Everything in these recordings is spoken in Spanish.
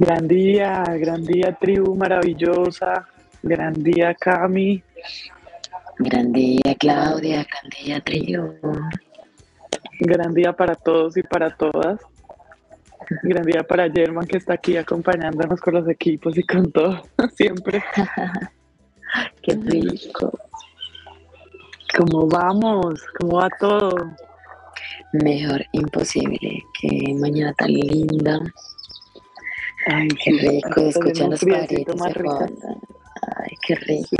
Gran día, gran día, tribu maravillosa. Gran día, Cami. Gran día, Claudia. Gran día, tribu. Gran día para todos y para todas. Gran día para German que está aquí acompañándonos con los equipos y con todo, siempre. Qué rico. ¿Cómo vamos? ¿Cómo va todo? Mejor imposible. Qué mañana tan linda. Ay, Qué rico escuchar los pajaritos más. Ay, qué rico.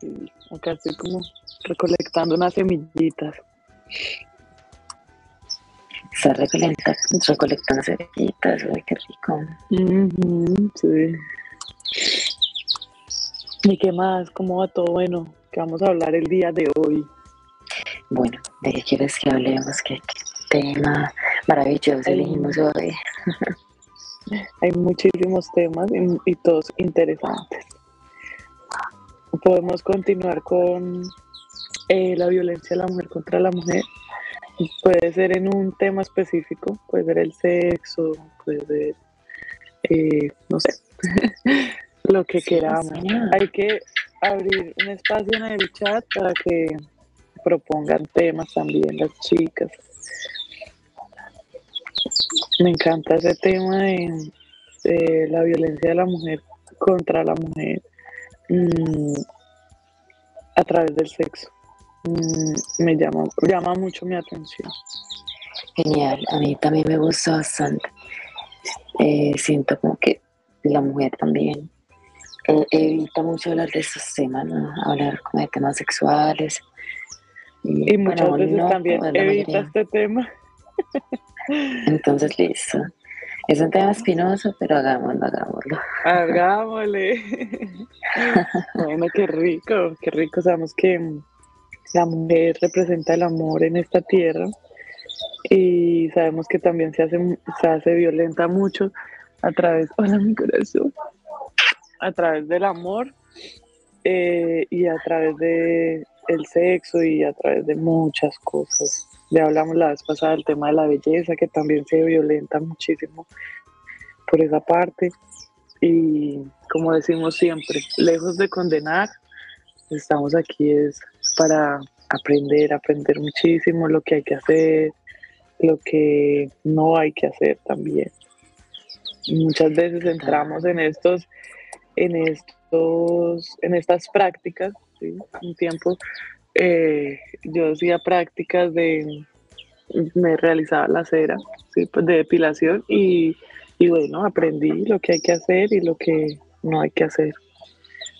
Sí. Acá estoy como recolectando unas semillitas. Está recolecta- recolectando cerillitas. Ay, qué rico. Sí. ¿Y qué más? ¿Cómo va todo? Bueno, que vamos a hablar el día de hoy. Bueno, ¿de qué quieres que hablemos? ¿Qué, qué tema maravilloso elegimos hoy? Hay muchísimos temas y, y todos interesantes. Podemos continuar con eh, la violencia de la mujer contra la mujer. Puede ser en un tema específico, puede ser el sexo, puede ser, eh, no sé, lo que Sí, queramos. Hay que abrir un espacio en el chat para que propongan temas también las chicas. Me encanta ese tema de, de la violencia de la mujer contra la mujer mm, a través del sexo. Mm, me llama, llama mucho mi atención. Genial, a mí también me gusta bastante. Eh, siento como que la mujer también eh, evita mucho hablar de estos temas, ¿no? Hablar como de temas sexuales. Y muchas bueno, veces no también evita mayoría. este tema. Entonces, listo. Es un tema espinoso, pero hagámoslo, hagámoslo. Hagámosle. bueno, qué rico, qué rico. Sabemos que la mujer representa el amor en esta tierra y sabemos que también se hace, se hace violenta mucho a través, hola mi corazón, a través del amor eh, y a través de el sexo y a través de muchas cosas. Ya hablamos la vez pasada del tema de la belleza, que también se violenta muchísimo por esa parte. Y como decimos siempre, lejos de condenar, estamos aquí es para aprender, aprender muchísimo lo que hay que hacer, lo que no hay que hacer también. Muchas veces entramos en estos, en estos, en estas prácticas, ¿sí? un tiempo eh, yo hacía prácticas de, me realizaba la cera, ¿sí? pues de depilación y, y bueno, aprendí lo que hay que hacer y lo que no hay que hacer.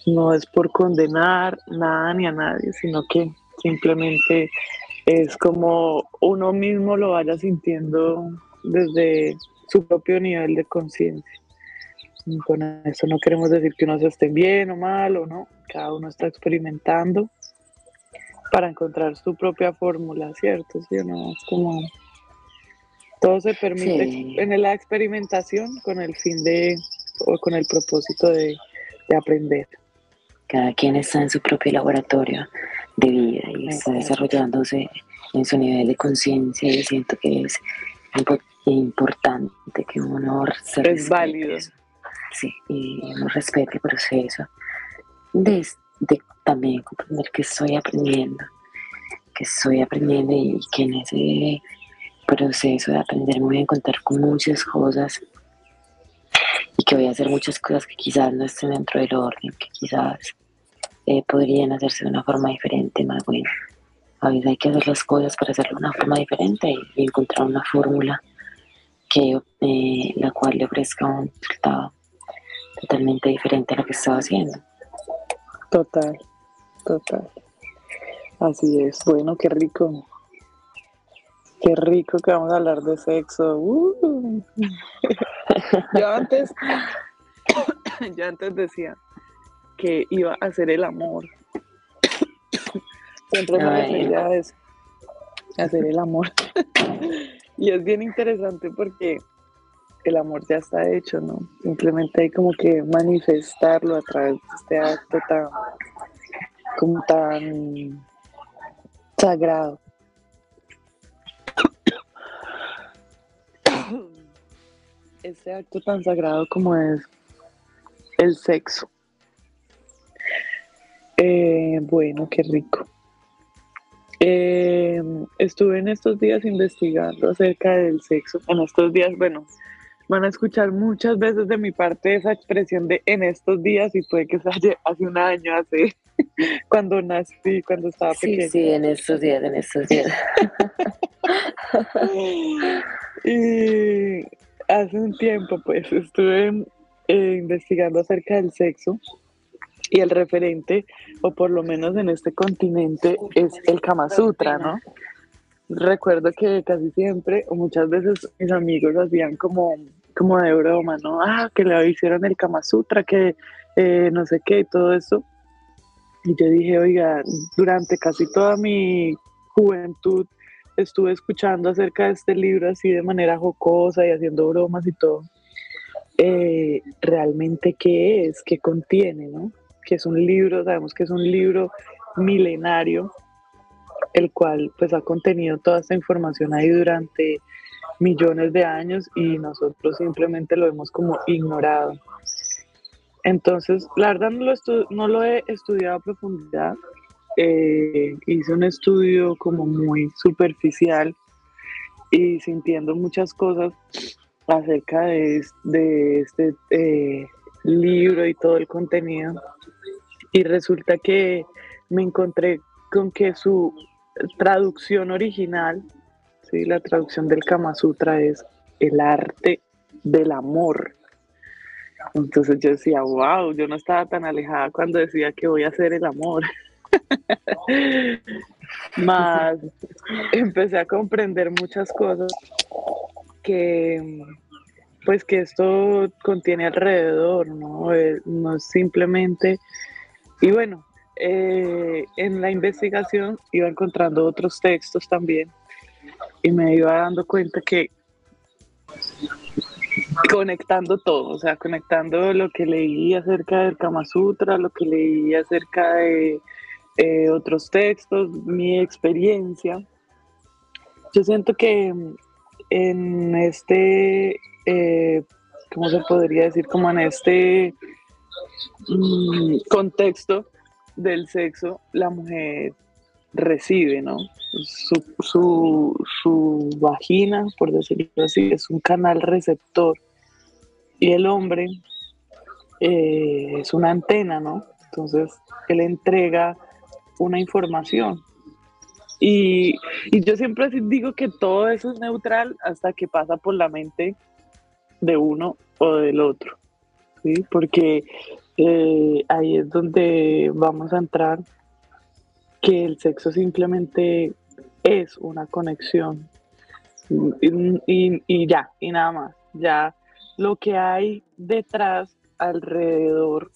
No es por condenar nada ni a nadie, sino que simplemente es como uno mismo lo vaya sintiendo desde su propio nivel de conciencia. Con eso no queremos decir que unos estén bien o mal o no, cada uno está experimentando para encontrar su propia fórmula, ¿cierto? ¿Sí o no? Es como todo se permite Sí. en la experimentación con el fin de o con el propósito de, de aprender. Cada quien está en su propio laboratorio de vida y está desarrollándose en su nivel de conciencia y siento que es impo- importante que uno se Es válido. Sí, y uno respete el proceso de, de también comprender que estoy aprendiendo, que estoy aprendiendo y que en ese proceso de aprender me voy a encontrar con muchas cosas y que voy a hacer muchas cosas que quizás no estén dentro del orden, que quizás eh, podrían hacerse de una forma diferente, más buena. A veces hay que hacer las cosas para hacerlo de una forma diferente y, encontrar una fórmula que eh, la cual le ofrezca un resultado totalmente diferente a lo que estaba haciendo. Total, total. Así es. Bueno, qué rico. Qué rico que vamos a hablar de sexo. Uh. Yo antes, yo antes decía que iba a hacer el amor. Siempre me refería a eso, a hacer el amor. Y es bien interesante porque el amor ya está hecho, ¿no? Simplemente hay como que manifestarlo a través de este acto tan, como tan sagrado. este acto tan sagrado como es el sexo. Eh, bueno, qué rico. Eh, estuve en estos días investigando acerca del sexo. En estos días, bueno, van a escuchar muchas veces de mi parte esa expresión de en estos días y puede que sea hace un año, hace cuando nací, cuando estaba pequeña. Sí, sí, en estos días, en estos días. y hace un tiempo, pues, estuve eh, investigando acerca del sexo y el referente, o por lo menos en este continente, es el Kama Sutra, ¿no? Recuerdo que casi siempre, o muchas veces mis amigos hacían como, como de broma, ¿no? Ah, que le hicieron el Kama Sutra, que eh, no sé qué, y todo eso. Y yo dije, oiga, durante casi toda mi juventud estuve escuchando acerca de este libro así de manera jocosa y haciendo bromas y todo. Eh, realmente qué es, qué contiene, ¿no? Que es un libro, sabemos que es un libro milenario, el cual pues ha contenido toda esta información ahí durante millones de años y nosotros simplemente lo hemos como ignorado. Entonces, la verdad no lo, no lo he estudiado a profundidad, eh, hice un estudio como muy superficial y sintiendo muchas cosas acerca de, este eh, libro y todo el contenido. Y resulta que me encontré con que su traducción original, ¿sí? la traducción del Kama Sutra es el arte del amor. Entonces yo decía, wow, yo no estaba tan alejada cuando decía que voy a hacer el amor. Más empecé a comprender muchas cosas que pues que esto contiene alrededor, ¿no? Eh, no es simplemente... Y bueno, eh, en la investigación iba encontrando otros textos también y me iba dando cuenta que conectando todo, o sea, conectando lo que leí acerca del Kama Sutra, lo que leí acerca de eh, otros textos, mi experiencia. Yo siento que en este, eh, ¿cómo se podría decir? Como en este mm, contexto del sexo, la mujer recibe, ¿no? Su, su, vagina, por decirlo así, es un canal receptor y el hombre eh, es una antena, ¿no? Entonces, él entrega una información. Y, yo siempre digo que todo eso es neutral hasta que pasa por la mente de uno o del otro, ¿sí? Porque eh, ahí es donde vamos a entrar que el sexo simplemente es una conexión y, y, ya, y nada más. Ya lo que hay detrás, alrededor,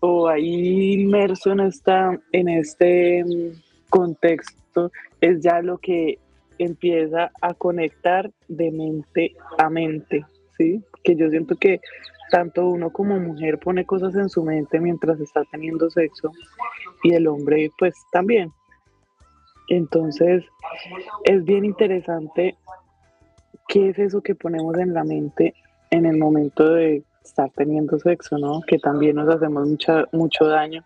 o ahí inmerso en, esta, en este mm, contexto es ya lo que empieza a conectar de mente a mente, ¿sí? Que yo siento que tanto uno como mujer pone cosas en su mente mientras está teniendo sexo y el hombre pues también. Entonces es bien interesante qué es eso que ponemos en la mente en el momento de estar teniendo sexo, ¿no? Que también nos hacemos mucha, mucho daño.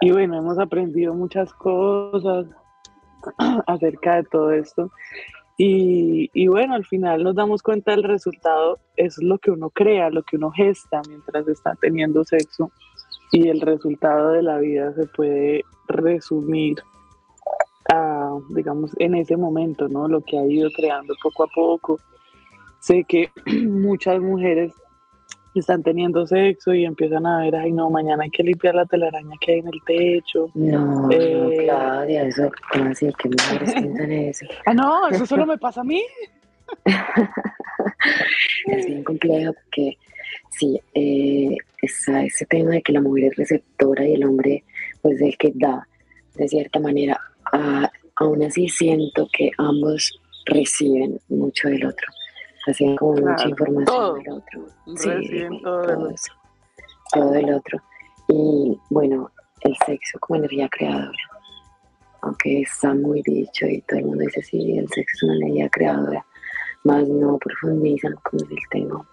Y bueno, hemos aprendido muchas cosas acerca de todo esto. Y, y, bueno, al final nos damos cuenta del resultado, es lo que uno crea, lo que uno gesta mientras está teniendo sexo. Y el resultado de la vida se puede resumir a, digamos, en ese momento, ¿no? Lo que ha ido creando poco a poco. Sé que muchas mujeres están teniendo sexo y empiezan a ver, ay no, mañana hay que limpiar la telaraña que hay en el techo. No, no eh, Claudia, eso, ¿cómo así? ¿Qué mujeres piensan eso? Ah, no, eso solo me pasa a mí. es bien complejo porque sí, eh, está ese tema de que la mujer es receptora y el hombre, pues, el que da, de cierta manera. aún así siento que ambos reciben mucho del otro hacían como mucha información del otro. Sí, todo, todo, el otro. Y bueno, el sexo como energía creadora. Aunque está muy dicho y todo el mundo dice, sí, el sexo es una energía creadora. más no profundizan como el tema.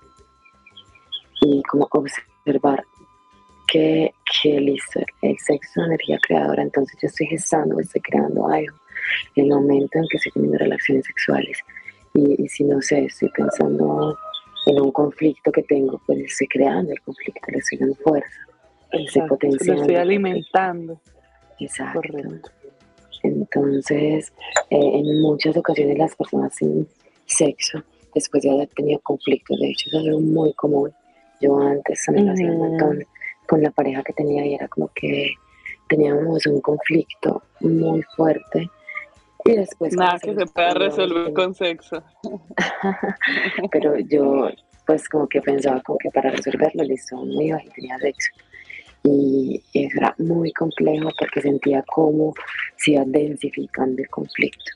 Y como observar que, que listo, el sexo es una energía creadora, entonces yo estoy gestando, estoy creando algo. El momento en que estoy teniendo relaciones sexuales. Y, si no sé, estoy pensando en un conflicto que tengo, pues estoy creando el conflicto, le estoy dando fuerza, estoy potenciando. Lo estoy alimentando. Exacto. Entonces, eh, en muchas ocasiones las personas sin sexo, después de haber tenido conflictos, de hecho, es algo muy común. Yo antes también lo hacía un montón con la pareja que tenía y era como que teníamos un conflicto muy fuerte y después nada que se pueda resolver con sexo. Pero yo pues como que pensaba como que para resolverlo listo no iba y tenía sexo. Y era muy complejo porque sentía cómo se iba densificando el conflicto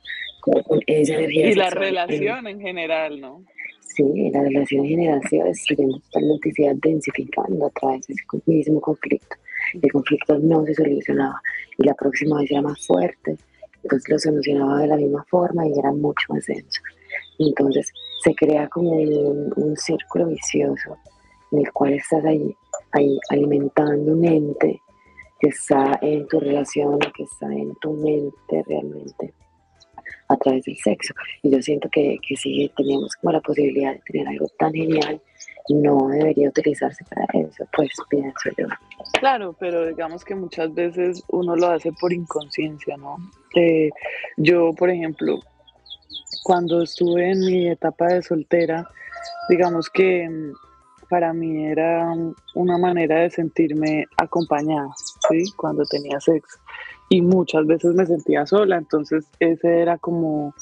y la relación en general no Sí, la relación en general se totalmente se densificando a través de ese mismo conflicto. El conflicto no se solucionaba y la próxima vez era más fuerte, entonces lo solucionaba de la misma forma y era mucho más denso. Entonces se crea como un, círculo vicioso en el cual estás ahí, ahí alimentando un ente que está en tu relación, que está en tu mente realmente a través del sexo. Y yo siento que, que si tenemos como la posibilidad de tener algo tan genial, no debería utilizarse para eso, pues pienso yo. Claro, pero digamos que muchas veces uno lo hace por inconsciencia, ¿no? Eh, yo, por ejemplo, cuando estuve en mi etapa de soltera, digamos que mm, para mí era una manera de sentirme acompañada, ¿sí? Cuando tenía sexo y muchas veces me sentía sola, entonces ese era como,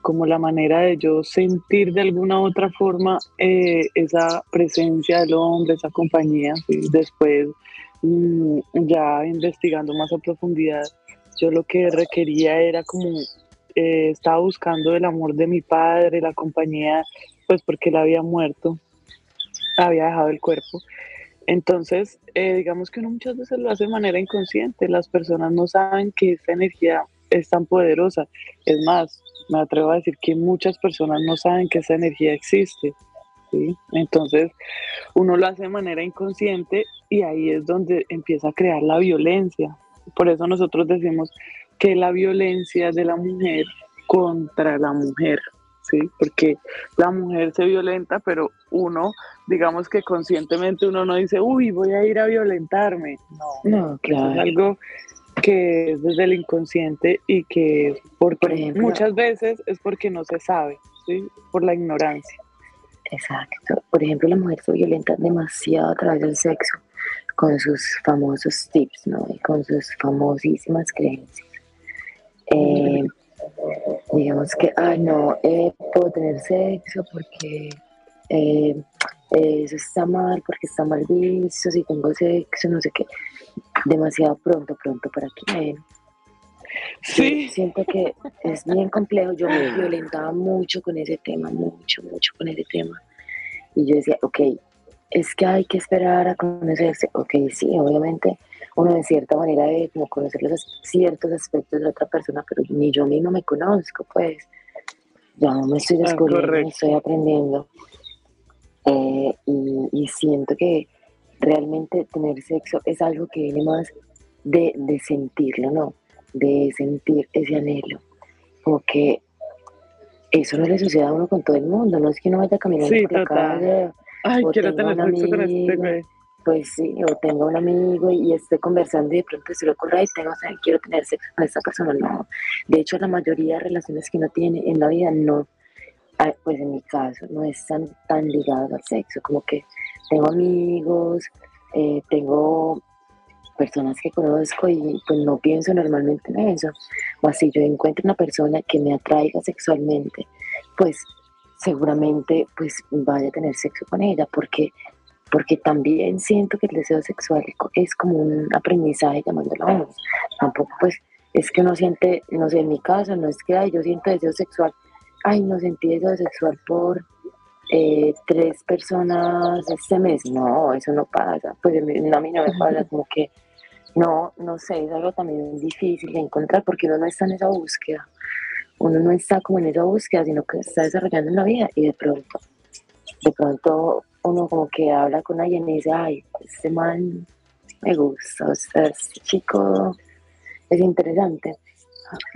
como la manera de yo sentir de alguna otra forma eh, esa presencia del hombre, esa compañía. Después, mm, ya investigando más a profundidad, yo lo que requería era como, eh, estaba buscando el amor de mi padre, la compañía, pues porque él había muerto, había dejado el cuerpo. Entonces, eh, digamos que uno muchas veces lo hace de manera inconsciente. Las personas no saben que esta energía es tan poderosa. Es más, me atrevo a decir que muchas personas no saben que esa energía existe. ¿sí? Entonces, uno lo hace de manera inconsciente y ahí es donde empieza a crear la violencia. Por eso nosotros decimos que la violencia de la mujer contra la mujer. ¿sí? Porque la mujer se violenta, pero uno, digamos que conscientemente uno no dice, uy, voy a ir a violentarme. No, no claro. es algo que es desde el inconsciente y que porque muchas veces es porque no se sabe, ¿sí? Por la ignorancia. Exacto. Por ejemplo, la mujer se violenta demasiado a través del sexo, con sus famosos tips, ¿no? Y con sus famosísimas creencias. Eh, digamos que, ay no, eh, puedo tener sexo porque eh, eso está mal, porque está mal visto, si tengo sexo, no sé qué, demasiado pronto, pronto para que Sí. siento que es bien complejo, yo me violentaba mucho con ese tema, mucho, mucho con ese tema. Y yo decía, ok, es que hay que esperar a conocerse. Ok, sí, obviamente uno de cierta manera de como conocer los ciertos aspectos de otra persona, pero ni yo mismo me conozco, pues ya me estoy ah, descubriendo, me estoy aprendiendo. Eh, y, siento que realmente tener sexo es algo que viene más de, sentirlo, ¿no? De sentir ese anhelo. Como que eso no le sucede a uno con todo el mundo, no es que uno vaya caminando por la calle. Ay, quiero tener sexo con este pues sí, o tengo un amigo y estoy conversando y de pronto se lo ocurre y tengo, quiero tener sexo con esa persona, no. De hecho, la mayoría de relaciones que uno tiene en la vida no, pues en mi caso, no están tan ligadas al sexo, como que tengo amigos, eh, tengo personas que conozco y pues no pienso normalmente en eso. O si yo encuentro una persona que me atraiga sexualmente, pues seguramente pues vaya a tener sexo con ella, porque porque también siento que el deseo sexual es como un aprendizaje llamándolo uno. Tampoco pues es que uno siente, no sé, en mi caso no es que ay, yo siento deseo sexual, ay, no sentí deseo sexual por eh, tres personas este mes, no, eso no pasa, pues a mí no me pasa, como que no, no sé, es algo también difícil de encontrar porque uno no está en esa búsqueda, uno no está como en esa búsqueda, sino que está desarrollando una vida y de pronto, de pronto uno como que habla con alguien y dice, ay, este man me gusta, o sea, este chico es interesante.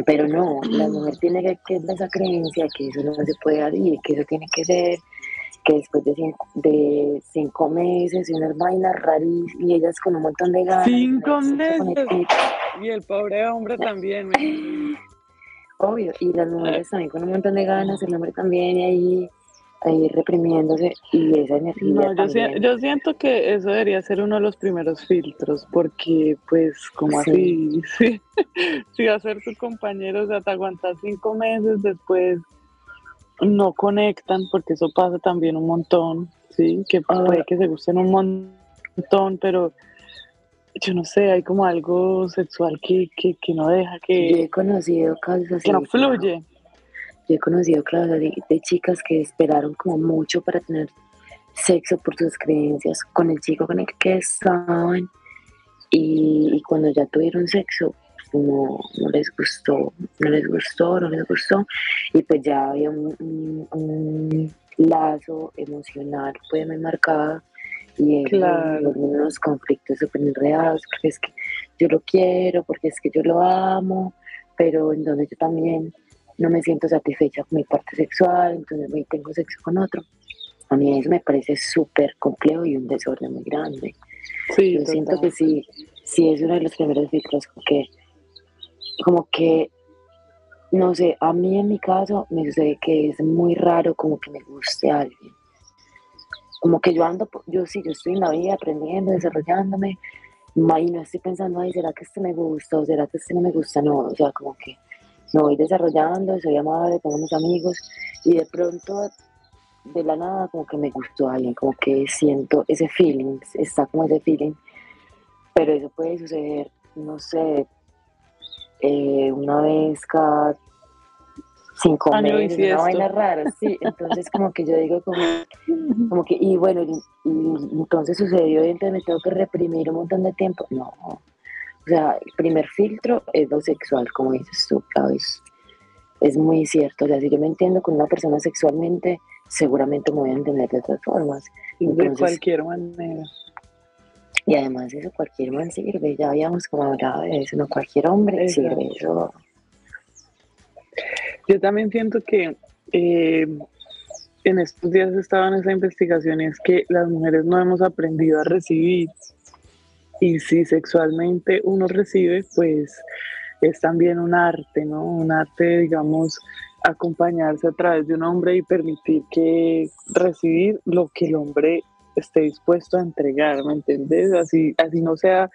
Pero no, la mujer tiene que, que esa creencia que eso no se puede y que eso tiene que ser que después de cinco, de cinco meses y unas vainas rarísimas y ellas con un montón de ganas. Cinco meses. Y el pobre hombre también. Obvio, y las mujeres también con un montón de ganas, el hombre también y ahí ahí reprimiéndose y esa energía. No, yo, siento que eso debería ser uno de los primeros filtros, porque pues como así, sí, si va a ser tu compañero, o sea, te aguantas cinco meses, después no conectan, porque eso pasa también un montón, sí, que ah. puede que se gusten un montón, pero yo no sé, hay como algo sexual que, que, que no deja que... Yo he conocido casos así. Que no fluye. Yo he conocido claro, de, chicas que esperaron como mucho para tener sexo por sus creencias con el chico con el que estaban y, cuando ya tuvieron sexo no, no, les gustó, no les gustó, no les gustó y pues ya había un, lazo emocional pues muy marcado y claro. unos conflictos súper enredados porque es que yo lo quiero, porque es que yo lo amo, pero en donde yo también no me siento satisfecha con mi parte sexual, entonces voy tengo sexo con otro. A mí eso me parece súper complejo y un desorden muy grande. Sí, Yo siento que sí, sí es uno de los primeros filtros que, como que, no sé, a mí en mi caso me sucede que es muy raro como que me guste a alguien. Como que yo ando, yo sí, yo estoy en la vida aprendiendo, desarrollándome, y no estoy pensando, ay, ¿será que este me gusta o será que este no me gusta? No, o sea, como que me voy desarrollando, soy amable, tengo mis amigos y de pronto de la nada como que me gustó alguien, como que siento ese feeling, está como ese feeling, pero eso puede suceder, no sé, eh, una vez cada cinco meses, una vaina rara, sí, entonces como que yo digo como, como que, y bueno, y, entonces sucedió y entonces me tengo que reprimir un montón de tiempo, no, o sea, el primer filtro es lo sexual, como dices tú, ¿sabes? Es muy cierto. O sea, si yo me entiendo con una persona sexualmente, seguramente me voy a entender de otras formas. de cualquier manera. Y además eso cualquier man sirve, ya habíamos como hablado de eso, no cualquier hombre sirve eso. Yo también siento que eh, en estos días estaba en esa investigación y es que las mujeres no hemos aprendido a recibir y si sexualmente uno recibe, pues es también un arte, ¿no? Un arte, digamos, acompañarse a través de un hombre y permitir que recibir lo que el hombre esté dispuesto a entregar, ¿me entiendes? Así, así no sea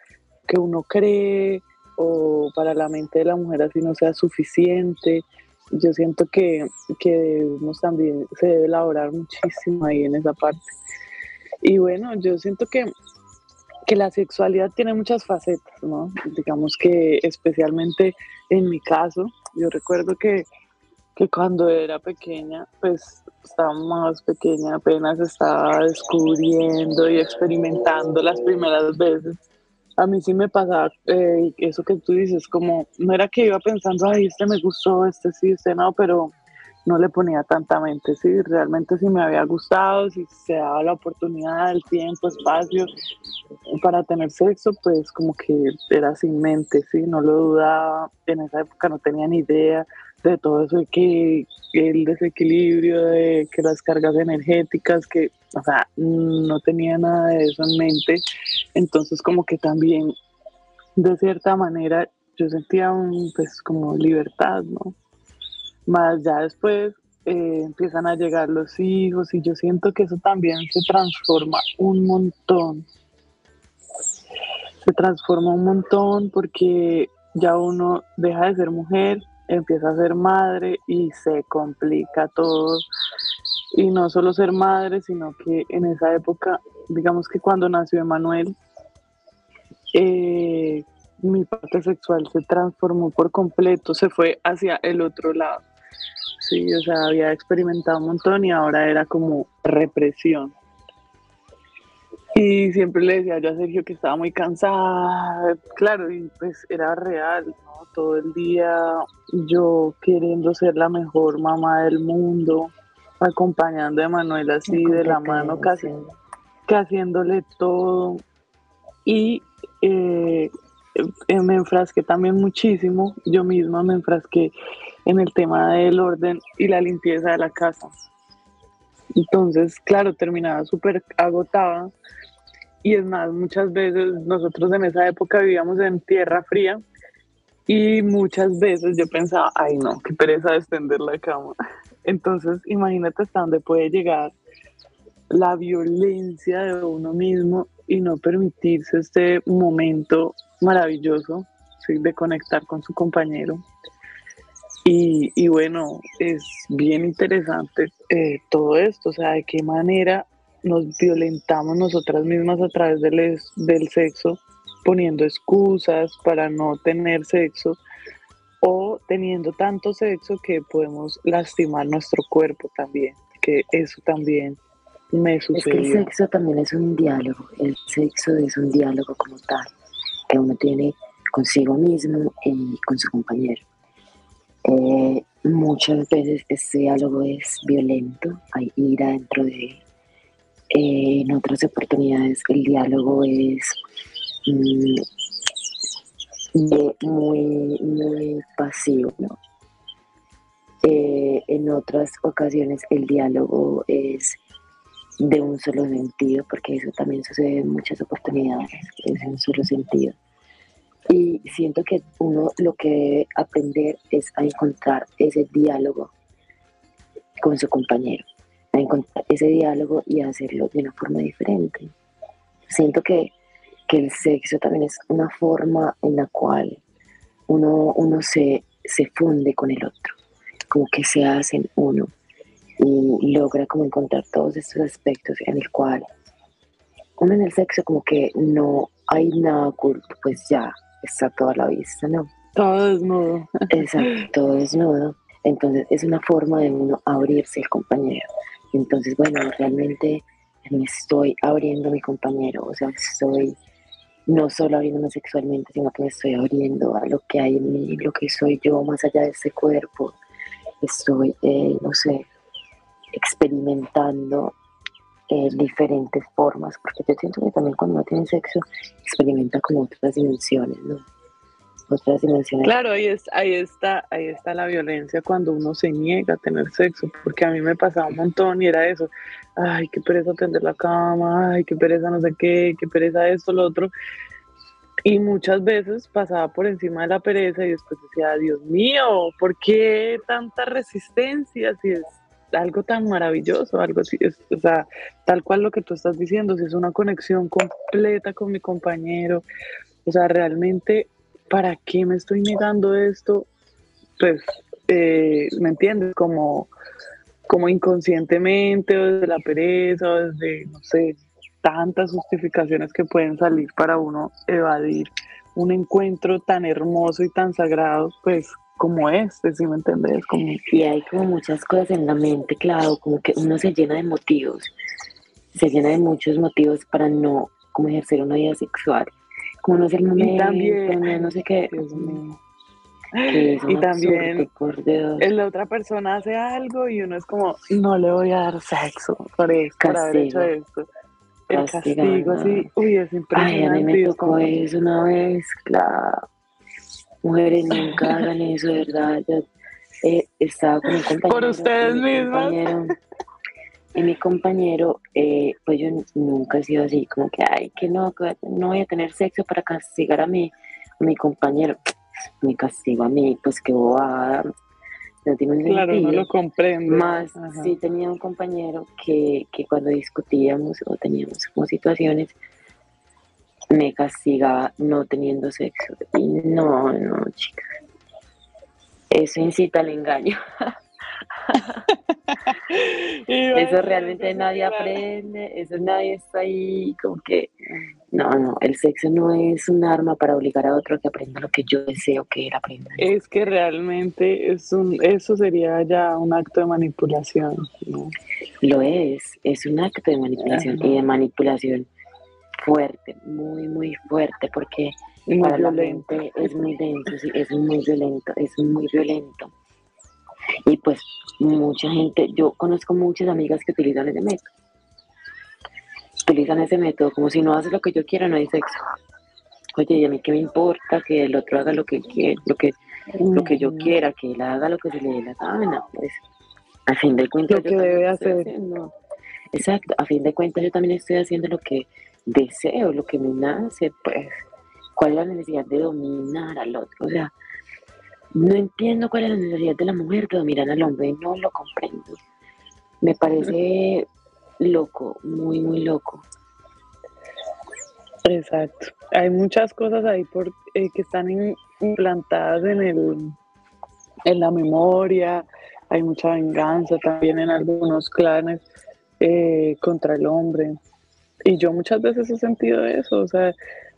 que uno cree o para la mente de la mujer así no sea suficiente. Yo siento que, que debemos también, se debe elaborar muchísimo ahí en esa parte. Y bueno, yo siento que que la sexualidad tiene muchas facetas, ¿no? Digamos que especialmente en mi caso, yo recuerdo que, que cuando era pequeña, pues estaba más pequeña, apenas estaba descubriendo y experimentando las primeras veces. A mí sí me pasaba eh, eso que tú dices, como no era que iba pensando, ay, este me gustó, este sí, este no, pero no le ponía tanta mente, sí, realmente si me había gustado, si se daba la oportunidad, el tiempo, espacio para tener sexo, pues como que era sin mente, sí, no lo dudaba, en esa época no tenía ni idea de todo eso, que el desequilibrio, de que las cargas energéticas, que, o sea, no tenía nada de eso en mente, entonces como que también, de cierta manera, yo sentía un, pues como libertad, ¿no? Más ya después eh, empiezan a llegar los hijos y yo siento que eso también se transforma un montón. Se transforma un montón porque ya uno deja de ser mujer, empieza a ser madre y se complica todo. Y no solo ser madre, sino que en esa época, digamos que cuando nació Emanuel, eh, mi parte sexual se transformó por completo, se fue hacia el otro lado. Sí, o sea, había experimentado un montón y ahora era como represión. Y siempre le decía yo a Sergio que estaba muy cansada, claro, y pues era real, ¿no? Todo el día yo queriendo ser la mejor mamá del mundo, acompañando a Manuel así de la mano, casi que haciéndole todo. Y eh, eh, me enfrasqué también muchísimo, yo misma me enfrasqué en el tema del orden y la limpieza de la casa. Entonces, claro, terminaba súper agotada. Y es más, muchas veces nosotros en esa época vivíamos en tierra fría y muchas veces yo pensaba, ay no, qué pereza de extender la cama. Entonces, imagínate hasta dónde puede llegar la violencia de uno mismo y no permitirse este momento maravilloso de conectar con su compañero. Y, bueno, es bien interesante eh, todo esto, o sea, de qué manera nos violentamos nosotras mismas a través del, del sexo, poniendo excusas para no tener sexo o teniendo tanto sexo que podemos lastimar nuestro cuerpo también, que eso también me sucedió. Es que el sexo también es un diálogo, el sexo es un diálogo como tal, que uno tiene consigo mismo y con su compañero. Eh, muchas veces ese diálogo es violento, hay ira dentro de él. Eh, en otras oportunidades el diálogo es mm, muy, muy pasivo, eh, en otras ocasiones el diálogo es de un solo sentido, porque eso también sucede en muchas oportunidades, es en un solo sentido. Y siento que uno lo que debe aprender es a encontrar ese diálogo con su compañero, a encontrar ese diálogo y hacerlo de una forma diferente. Siento que, que el sexo también es una forma en la cual uno, uno se, se funde con el otro, como que se hacen uno y logra como encontrar todos estos aspectos en el cual uno en el sexo como que no hay nada oculto, pues ya está toda la vista, ¿no? Todo desnudo. Exacto, todo desnudo. Entonces es una forma de uno abrirse el compañero. Entonces, bueno, realmente me estoy abriendo mi compañero, o sea, estoy no solo abriéndome sexualmente, sino que me estoy abriendo a lo que hay en mí, lo que soy yo más allá de ese cuerpo. Estoy, eh, no sé, experimentando eh, diferentes formas, porque yo siento que también cuando uno tiene sexo experimenta como otras dimensiones, ¿no? Otras dimensiones. Claro, ahí, es, ahí, está, ahí está la violencia cuando uno se niega a tener sexo, porque a mí me pasaba un montón y era eso, ay, qué pereza tender la cama, ay, qué pereza no sé qué, qué pereza esto, lo otro. Y muchas veces pasaba por encima de la pereza y después decía, Dios mío, ¿por qué tanta resistencia si es algo tan maravilloso, algo así, o sea, tal cual lo que tú estás diciendo, si es una conexión completa con mi compañero, o sea, realmente, ¿para qué me estoy negando esto? Pues, eh, ¿me entiendes? Como, como inconscientemente, o desde la pereza, o desde, no sé, tantas justificaciones que pueden salir para uno evadir un encuentro tan hermoso y tan sagrado, pues como este, si me entendés? Como... Y hay como muchas cosas en la mente, claro, como que uno se llena de motivos, se llena de muchos motivos para no como ejercer una vida sexual, como no es el momento, y también, no sé qué. y también la otra persona hace algo y uno es como, no le voy a dar sexo por, esto, por haber hecho esto. El castigo, sí, uy, es impresionante. Ay, a mí me tocó eso una vez, claro mujeres nunca hagan eso, de verdad. Yo eh, estaba con un compañero. Por ustedes mismos. Y mi compañero, eh, pues yo nunca he sido así, como que, ay, que no, no voy a tener sexo para castigar a mi, mi compañero. Me castigo a mí, pues que bobada. No tiene claro, no lo comprendo. Más, sí tenía un compañero que, que cuando discutíamos o teníamos como situaciones, me castigaba no teniendo sexo. Y no, no, chicas. Eso incita al engaño. eso realmente nadie aprende, eso nadie está ahí, como que no, no, el sexo no es un arma para obligar a otro a que aprenda lo que yo deseo que él aprenda. Es que realmente es un, eso sería ya un acto de manipulación. Lo es, es un acto de manipulación y de manipulación fuerte, muy, muy fuerte, porque Muy para la violento. mente es muy denso, sí, es muy violento, es muy violento. Y pues mucha gente, yo conozco muchas amigas que utilizan ese método. Utilizan ese método como si no haces lo que yo quiera, no hay sexo. Oye, ¿y a mí qué me importa que el otro haga lo que quiere, lo que, lo que yo Ujú. quiera, que él haga lo que se le dé la gana? Pues a fin de cuentas Lo que debe hacer. Exacto, a fin de cuentas yo también estoy haciendo lo que deseo, lo que me nace, pues, ¿cuál es la necesidad de dominar al otro? O sea, no entiendo cuál es la necesidad de la mujer de dominar al hombre, no lo comprendo. Me parece loco, muy, muy loco. Exacto. Hay muchas cosas ahí por, eh, que están implantadas en, el, en la memoria, hay mucha venganza también en algunos clanes eh, contra el hombre. Y yo muchas veces he sentido eso, o sea,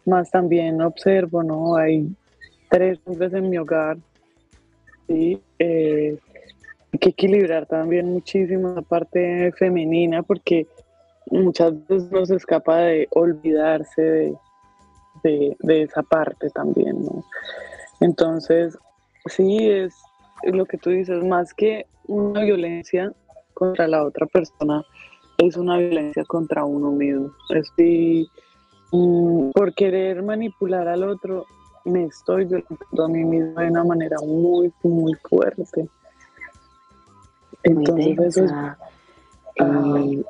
más también observo, ¿no? Hay tres hombres en mi hogar, ¿sí? Eh, hay que equilibrar también muchísimo la parte femenina porque muchas veces nos escapa de olvidarse de, de, de esa parte también, ¿no? Entonces, sí, es lo que tú dices, más que una violencia contra la otra persona, es una violencia contra uno mismo. Es sí, mm, por querer manipular al otro, me estoy violentando a mí mismo de una manera muy, muy fuerte. Muy Entonces, eso es. Y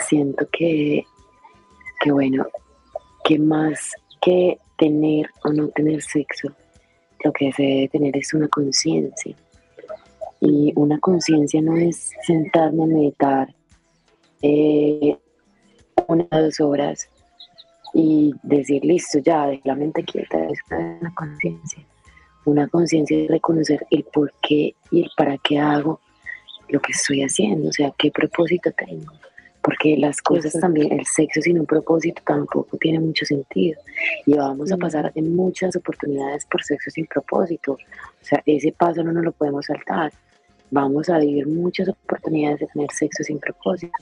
siento que, que, bueno, que más que tener o no tener sexo, lo que se debe tener es una conciencia. Y una conciencia no es sentarme a meditar eh, una o dos horas y decir, listo, ya, dejo la mente quieta, es una conciencia. Una conciencia es reconocer el por qué y el para qué hago lo que estoy haciendo, o sea, qué propósito tengo. Porque las cosas Exacto. también, el sexo sin un propósito tampoco tiene mucho sentido. Y vamos a pasar en muchas oportunidades por sexo sin propósito. O sea, ese paso no nos lo podemos saltar. Vamos a vivir muchas oportunidades de tener sexo sin propósito.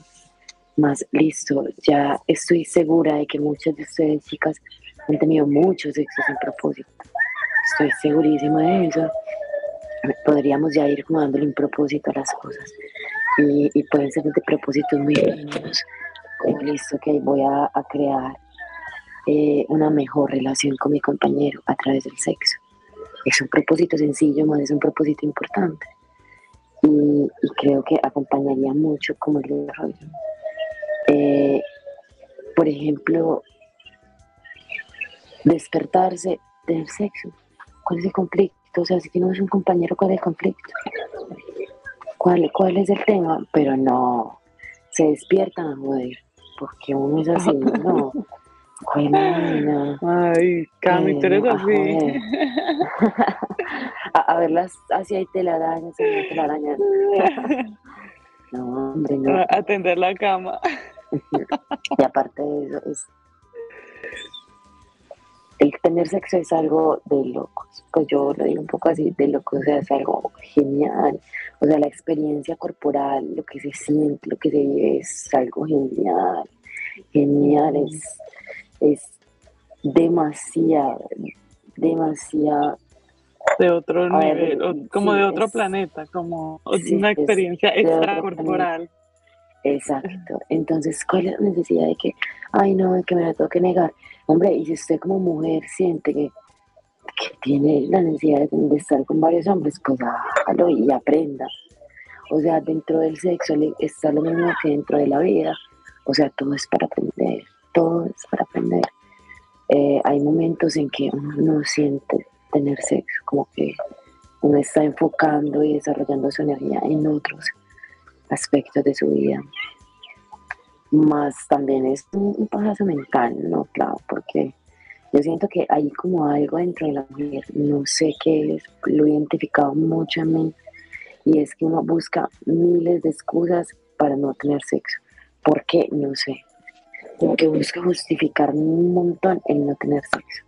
Más listo, ya estoy segura de que muchas de ustedes, chicas, han tenido mucho sexo sin propósito. Estoy segurísima de eso. Podríamos ya ir como dándole un propósito a las cosas. Y, pueden ser de propósitos muy como listo, que voy a, a crear eh, una mejor relación con mi compañero a través del sexo. Es un propósito sencillo, más es un propósito importante. Y, y creo que acompañaría mucho como el desarrollo. Eh, por ejemplo, despertarse, tener sexo. ¿Cuál es el conflicto? O sea, si tienes un compañero, ¿cuál es el conflicto? ¿Cuál, cuál es el tema? Pero no, se despiertan a joder, porque uno es así, no. Ay, Cami, tú eres Eh, a así. a, a verlas así hay telarañas, hay telarañas. No, hombre, no. Atender la cama. Y aparte de eso, es el tener sexo es algo de locos. Pues yo lo digo un poco así, de locos, o sea, es algo genial. O sea, la experiencia corporal, lo que se siente, lo que se vive es algo genial. Genial, es, es demasiado, demasiado. De otro A nivel, como sí, de otro es- planeta, como sí, una experiencia extracorporal. Exacto. Entonces, ¿cuál es la necesidad de que, ay, no, de que me la tengo que negar? Hombre, y si usted como mujer siente que, que tiene la necesidad de, de estar con varios hombres, pues hágalo y aprenda. O sea, dentro del sexo está lo mismo que dentro de la vida. O sea, todo es para aprender, todo es para aprender. Eh, hay momentos en que uno no siente tener sexo, como que uno está enfocando y desarrollando su energía en otros aspectos de su vida. Más también es un, un mental, ¿no? Claro, porque yo siento que hay como algo dentro de la mujer, no sé qué es, lo he identificado mucho en mí, y es que uno busca miles de excusas para no tener sexo. ¿Por qué? No sé. Como que busca justificar un montón el no tener sexo.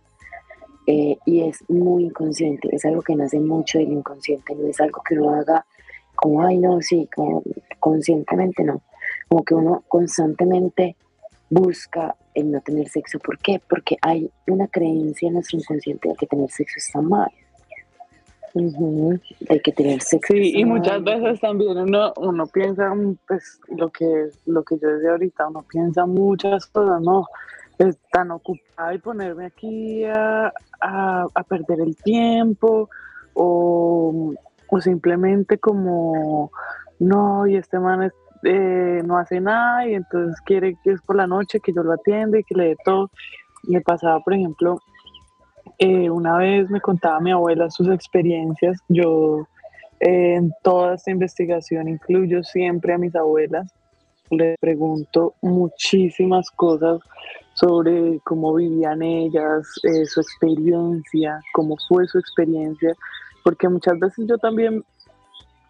Eh, y es muy inconsciente, es algo que nace mucho del inconsciente, no es algo que uno haga como, ay, no, sí, como conscientemente no. Como que uno constantemente busca el no tener sexo. ¿Por qué? Porque hay una creencia en nuestro inconsciente de que tener sexo está mal. Hay que tener sexo. Sí, y muchas veces también uno, uno piensa, pues lo que, lo que yo decía ahorita, uno piensa muchas cosas, ¿no? Es tan ocupada y ponerme aquí a, a, perder el tiempo o, o, simplemente como, no, y este man eh, no hace nada y entonces quiere que es por la noche que yo lo atienda y que le dé todo. Me pasaba, por ejemplo, eh, una vez me contaba mi abuela sus experiencias. Yo eh, en toda esta investigación incluyo siempre a mis abuelas. Les pregunto muchísimas cosas sobre cómo vivían ellas, eh, su experiencia, cómo fue su experiencia, porque muchas veces yo también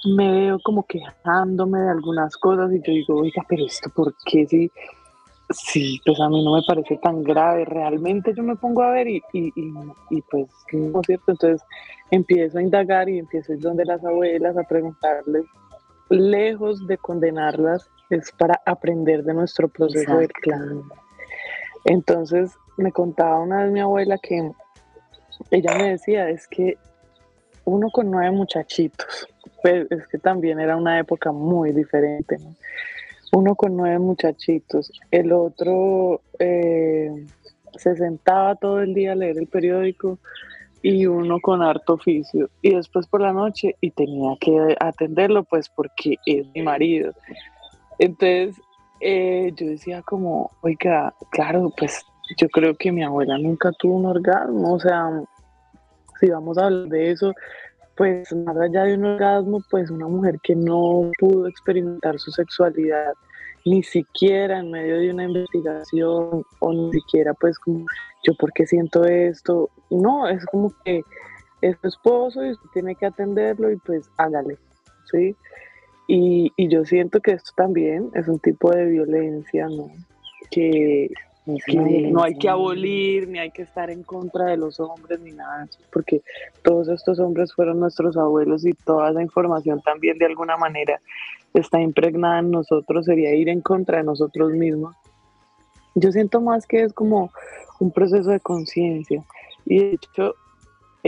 me veo como quejándome de algunas cosas y yo digo, oiga, pero esto, ¿por qué si Sí, pues a mí no me parece tan grave. Realmente yo me pongo a ver y, y, y, pues, ¿no es cierto? Entonces empiezo a indagar y empiezo a ir donde las abuelas a preguntarles, lejos de condenarlas, es para aprender de nuestro proceso de clan. Entonces me contaba una vez mi abuela que ella me decía, es que uno con nueve muchachitos, pues es que también era una época muy diferente, ¿no? uno con nueve muchachitos, el otro eh, se sentaba todo el día a leer el periódico y uno con harto oficio y después por la noche y tenía que atenderlo pues porque es mi marido. Entonces eh, yo decía como, oiga, claro, pues yo creo que mi abuela nunca tuvo un orgasmo, o sea, si vamos a hablar de eso, pues más allá de un orgasmo, pues una mujer que no pudo experimentar su sexualidad ni siquiera en medio de una investigación o ni siquiera pues como yo por qué siento esto, no, es como que es su esposo y usted tiene que atenderlo y pues hágale, ¿sí? Y, y yo siento que esto también es un tipo de violencia, ¿no? Que no hay que abolir, ni hay que estar en contra de los hombres, ni nada, porque todos estos hombres fueron nuestros abuelos y toda esa información también de alguna manera está impregnada en nosotros, sería ir en contra de nosotros mismos. Yo siento más que es como un proceso de conciencia. Y de hecho,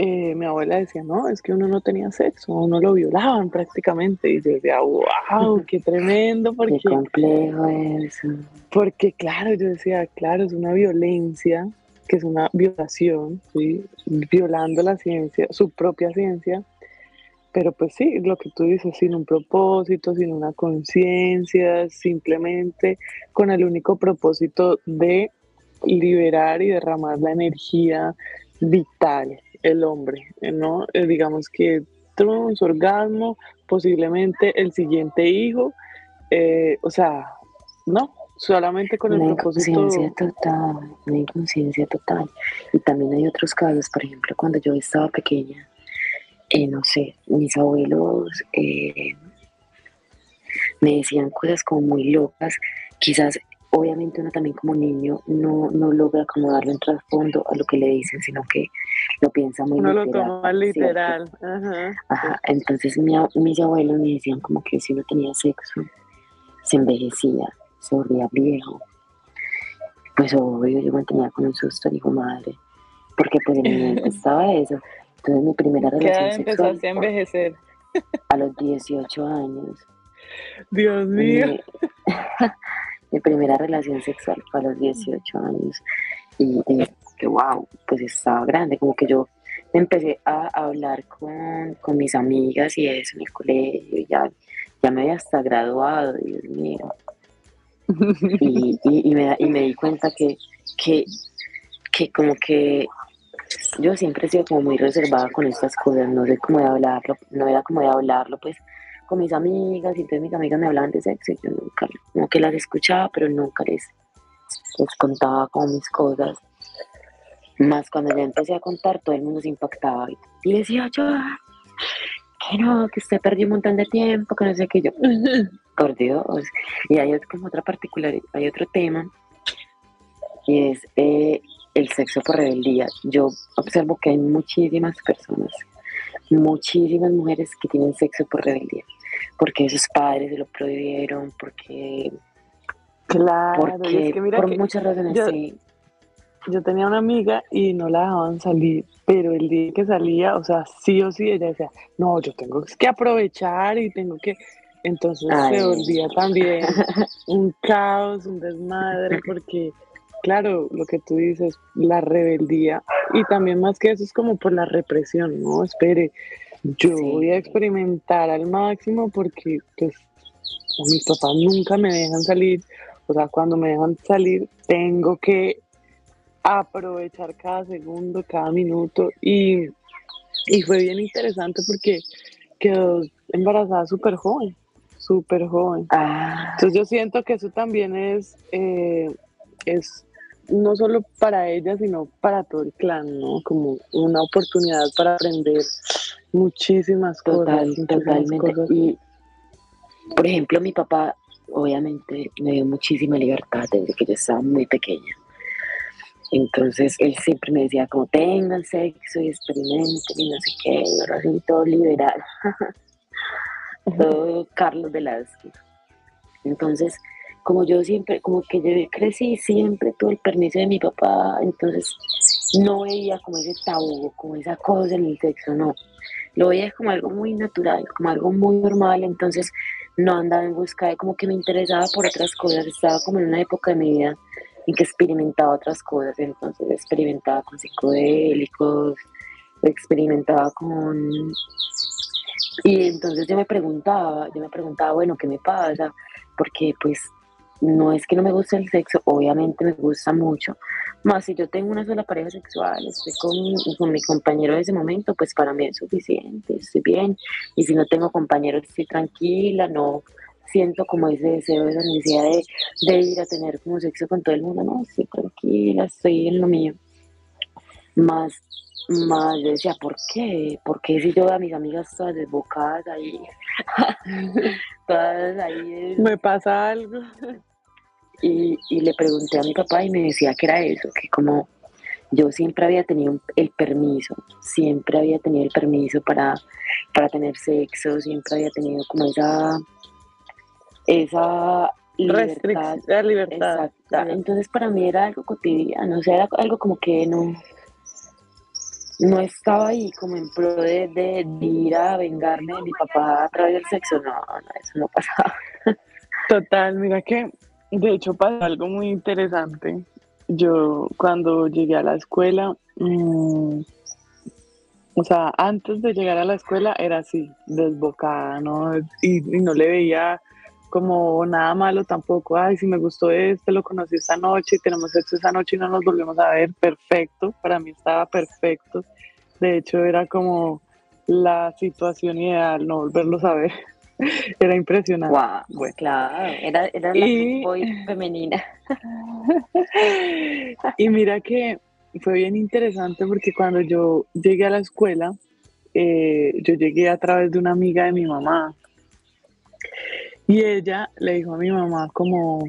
eh, mi abuela decía, no, es que uno no tenía sexo, uno lo violaban prácticamente. Y yo decía, wow, qué tremendo. Porque, qué complejo eso. Porque claro, yo decía, claro, es una violencia, que es una violación, ¿sí? violando la ciencia, su propia ciencia. Pero pues sí, lo que tú dices, sin un propósito, sin una conciencia, simplemente con el único propósito de liberar y derramar la energía vital el hombre, ¿no? Eh, digamos que tuvo su orgasmo, posiblemente el siguiente hijo, eh, o sea, no, solamente con el propósito. Inconsciencia total, una inconsciencia total. Y también hay otros casos, por ejemplo, cuando yo estaba pequeña, eh, no sé, mis abuelos me decían cosas como muy locas, quizás obviamente uno también como niño no, no logra como darle un trasfondo a lo que le dicen, sino que lo piensa muy literal. lo toma literal. Ajá. Entonces mis abuelos me decían como que si uno tenía sexo, se envejecía, se volvía viejo. Pues obvio, yo mantenía con un susto, dijo madre, porque pues en mi mente estaba eso. Entonces mi primera relación ¿Qué empezaste a envejecer? A los 18 años. Dios mío. mi primera relación sexual fue a los 18 años y, que wow, pues estaba grande, como que yo empecé a hablar con, con mis amigas y eso en el colegio, y ya, ya me había hasta graduado, Dios mío. Y, y, me, y me di cuenta que, que, que como que yo siempre he sido como muy reservada con estas cosas, no sé cómo de hablarlo, no era como de hablarlo, pues con mis amigas y entonces mis amigas me hablaban de sexo y yo nunca, como que las escuchaba, pero nunca les, les contaba con mis cosas. Más cuando ya empecé a contar, todo el mundo se impactaba y decía yo, que no, que usted perdió un montón de tiempo, que no sé qué yo, por Dios. Y hay como otra particularidad, hay otro tema, y es eh, el sexo por rebeldía. Yo observo que hay muchísimas personas, muchísimas mujeres que tienen sexo por rebeldía porque sus padres se lo prohibieron, porque Claro, y es que mira por que muchas razones, yo, sí. yo tenía una amiga y no la dejaban salir, pero el día que salía, o sea, sí o sí, ella decía, no, yo tengo que aprovechar y tengo que... Entonces se volvía también un caos, un desmadre, porque, claro, lo que tú dices, la rebeldía, y también más que eso es como por la represión, ¿no? Espere, yo voy a experimentar al máximo porque, pues, mis papás nunca me dejan salir, o sea, cuando me dejan salir, tengo que aprovechar cada segundo, cada minuto, y, y fue bien interesante porque quedó embarazada súper joven, súper joven. ah, Entonces yo siento que eso también es, eh, es no solo para ella, sino para todo el clan, ¿no? Como una oportunidad para aprender muchísimas cosas, total, muchísimas totalmente. cosas. Y, por ejemplo, mi papá, obviamente, me dio muchísima libertad desde que yo estaba muy pequeña. Entonces, él siempre me decía, como, tengan sexo y experimenten y no sé qué, y ahora todo liberal, todo Carlos Velázquez. Entonces, como yo siempre, como que yo crecí siempre tuve el permiso de mi papá, entonces no veía como ese tabú, como esa cosa en el sexo, no. Lo veía como algo muy natural, como algo muy normal, entonces no andaba en busca de como que me interesaba por otras cosas, estaba como en una época de mi vida en que experimentaba otras cosas, entonces experimentaba con psicodélicos, experimentaba con... Y entonces yo me preguntaba, yo me preguntaba, bueno, ¿qué me pasa? Porque pues no es que no me guste el sexo, obviamente me gusta mucho, más si yo tengo una sola pareja sexual, estoy con, con mi compañero de ese momento, pues para mí es suficiente, estoy bien, y si no tengo compañero estoy tranquila, no siento como ese deseo, esa necesidad de, de ir a tener como sexo con todo el mundo, no, estoy tranquila, estoy en lo mío. Más, más yo decía, ¿por qué? ¿Por qué si yo veo a mis amigas todas desbocadas ahí, todas ahí Me pasa algo. Y, y le pregunté a mi papá y me decía que era eso, que como yo siempre había tenido el permiso, siempre había tenido el permiso para, para tener sexo, siempre había tenido como esa, esa libertad. La libertad. Exacta. Entonces para mí era algo cotidiano, o sea, era algo como que no, no estaba ahí como en pro de, de, de ir a vengarme de mi papá a través del sexo, no, no, eso no pasaba. Total, mira que de hecho pasó algo muy interesante. Yo cuando llegué a la escuela, mmm, o sea, antes de llegar a la escuela era así, desbocada, ¿no? Y, no le veía como nada malo tampoco. Ay, si me gustó este, lo conocí esta noche tenemos sexo esa noche y no nos volvemos a ver, perfecto. Para mí estaba perfecto. De hecho, era como la situación ideal, no volverlos a ver. Era impresionante. Wow, bueno. claro, era, era la y... femenina. y mira que fue bien interesante porque cuando yo llegué a la escuela, eh, yo llegué a través de una amiga de mi mamá. Y ella le dijo a mi mamá como,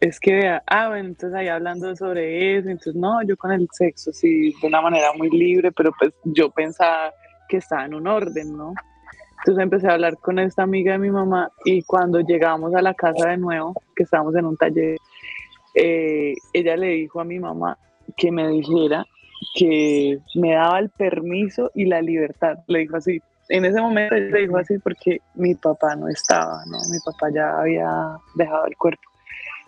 es que, ah, bueno, entonces ahí hablando sobre eso, entonces no, yo con el sexo sí, de una manera muy libre, pero pues yo pensaba que estaba en un orden, ¿no? Entonces empecé a hablar con esta amiga de mi mamá y cuando llegamos a la casa de nuevo, que estábamos en un taller, eh, ella le dijo a mi mamá que me dijera que me daba el permiso y la libertad. Le dijo así. En ese momento le dijo así porque mi papá no estaba, ¿no? Mi papá ya había dejado el cuerpo.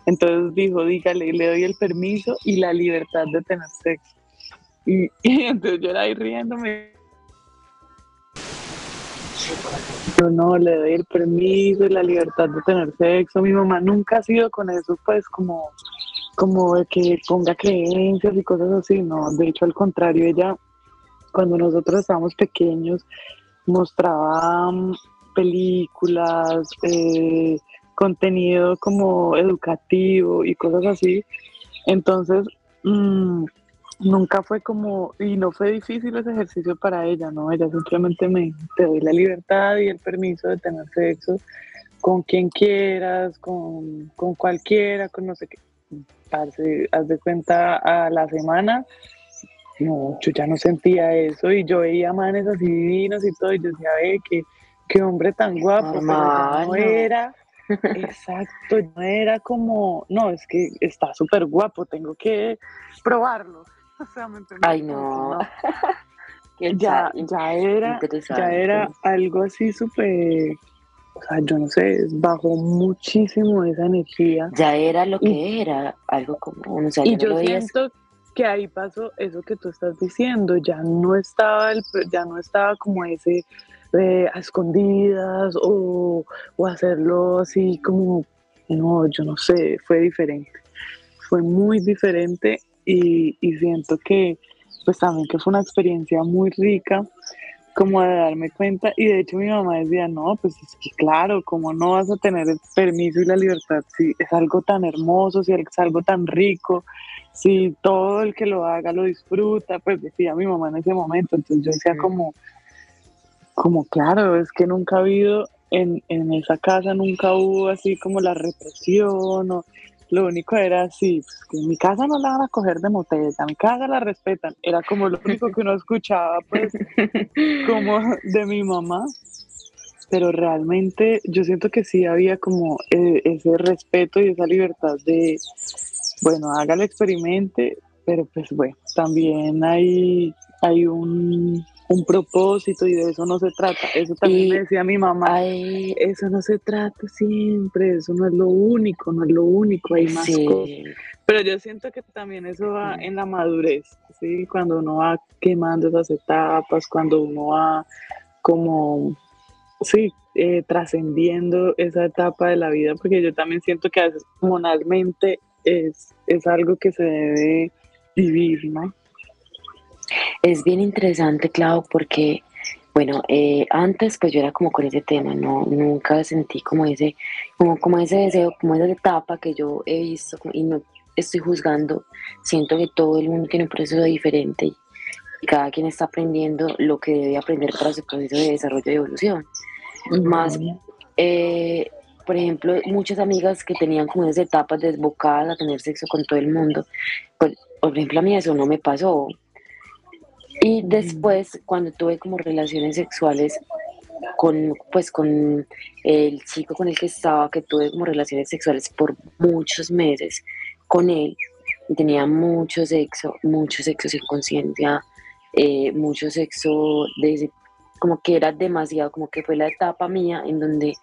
Entonces dijo, dígale, le doy el permiso y la libertad de tener sexo. Y, y entonces yo era ahí riéndome yo no le doy el permiso y la libertad de tener sexo. Mi mamá nunca ha sido con eso, pues como, como de que ponga creencias y cosas así, no. De hecho, al contrario, ella, cuando nosotros estábamos pequeños, mostraba películas, eh, contenido como educativo y cosas así. Entonces, mmm, nunca fue como, y no fue difícil ese ejercicio para ella, ¿no? Ella simplemente me te doy la libertad y el permiso de tener sexo con quien quieras, con, con cualquiera, con no sé qué. Parce, haz de cuenta a la semana, no, yo ya no sentía eso y yo veía manes así divinos y todo, y yo decía, ve, qué, qué hombre tan guapo, pero ya no era, Exacto, no era como, no, es que está súper guapo, tengo que probarlo. O sea, me Ay, no. ya, ya era, ya era algo así súper, o sea, yo no sé, bajó muchísimo esa energía. Ya era lo que era, algo como, o sea, y yo siento que ahí pasó eso que tú estás diciendo, ya no estaba, el, ya no estaba como ese eh, a escondidas o, o hacerlo así como, no, yo no sé, fue diferente, fue muy diferente y, y siento que pues también que fue una experiencia muy rica como de darme cuenta. Y de hecho mi mamá decía, no, pues es que claro, como no vas a tener el permiso y la libertad si es algo tan hermoso, si es algo tan rico, si todo el que lo haga lo disfruta, pues decía mi mamá en ese momento, entonces yo decía como, como claro, es que nunca ha habido, en, en esa casa nunca hubo así como la represión o lo único era así, pues, que en mi casa no la van a coger de moteta, mi casa la respetan. Era como lo único que uno escuchaba, pues, como de mi mamá. Pero realmente yo siento que sí había como eh, ese respeto y esa libertad de, bueno, hágalo experimente, pero pues bueno, también hay, hay un, un propósito y de eso no se trata. Eso también me decía mi mamá. Eso no se trata siempre, eso no es lo único, no es lo único, hay más cosas. Pero yo siento que también eso va en la madurez, ¿sí? Cuando uno va quemando esas etapas, cuando uno va como, sí, eh, trascendiendo esa etapa de la vida, porque yo también siento que a veces monalmente es, es algo que se debe vivir, ¿no? Es bien interesante, Clau, porque, bueno, eh, antes pues yo era como con ese tema, no, nunca sentí como ese, como, como ese deseo, como esa etapa que yo he visto y no estoy juzgando, siento que todo el mundo tiene un proceso diferente y, cada quien está aprendiendo lo que debe aprender para su proceso de desarrollo y evolución. Más, eh, por ejemplo, muchas amigas que tenían como esas etapas desbocadas a tener sexo con todo el mundo, pues, por ejemplo, a mí eso no me pasó. Y después, cuando tuve como relaciones sexuales con, pues, con el chico con el que estaba, que tuve como relaciones sexuales por muchos meses con él, tenía mucho sexo, mucho sexo sin conciencia, eh, mucho sexo desde, como que era demasiado, como que fue la etapa mía en donde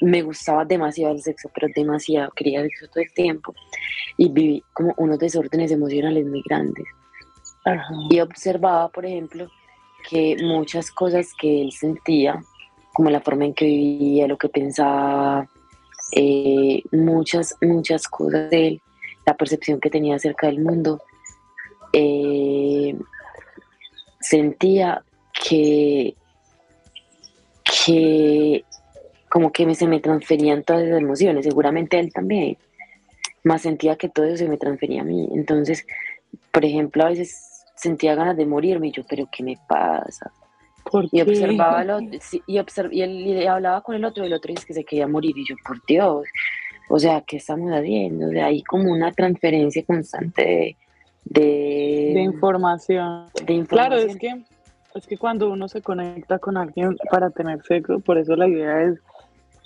me gustaba demasiado el sexo, pero demasiado, quería sexo todo el tiempo y viví como unos desórdenes emocionales muy grandes. Y observaba, por ejemplo, que muchas cosas que él sentía, como la forma en que vivía, lo que pensaba, eh, muchas, muchas cosas de él, la percepción que tenía acerca del mundo, eh, sentía que, que como que se me transferían todas esas emociones, seguramente él también, más sentía que todo eso se me transfería a mí. Entonces, por ejemplo, a veces sentía ganas de morirme y yo, pero ¿qué me pasa? y observaba al otro, y, y, él, hablaba con el otro y el otro dice que se quería morir y yo, por Dios, o sea, ¿qué estamos haciendo? O sea, hay como una transferencia constante de, de, información. de información. Claro, es que, es que cuando uno se conecta con alguien para tener sexo, por eso la idea es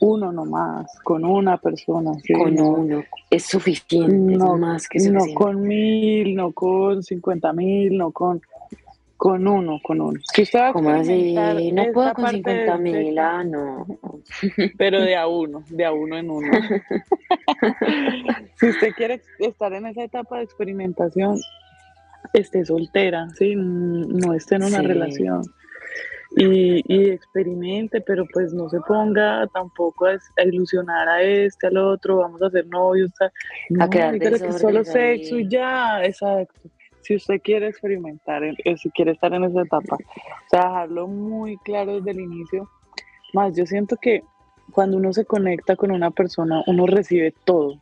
uno nomás, con una persona. Con uno, es suficiente, no, más que suficiente. No con mil, no con cincuenta mil, no con, con uno, con uno. Si ¿Cómo así? No puedo con cincuenta mil, ah, no. Pero de a uno, de a uno en uno. si usted quiere estar en esa etapa de experimentación, esté soltera, ¿sí? no esté en una relación y, experimente, pero pues no se ponga tampoco a, ilusionar a este, al otro, vamos a ser novios, no, a quedar que solo sexo y ya, exacto. Si usted quiere experimentar, eh, si quiere estar en esa etapa, o sea, dejarlo muy claro desde el inicio. Más, yo siento que cuando uno se conecta con una persona, uno recibe todo,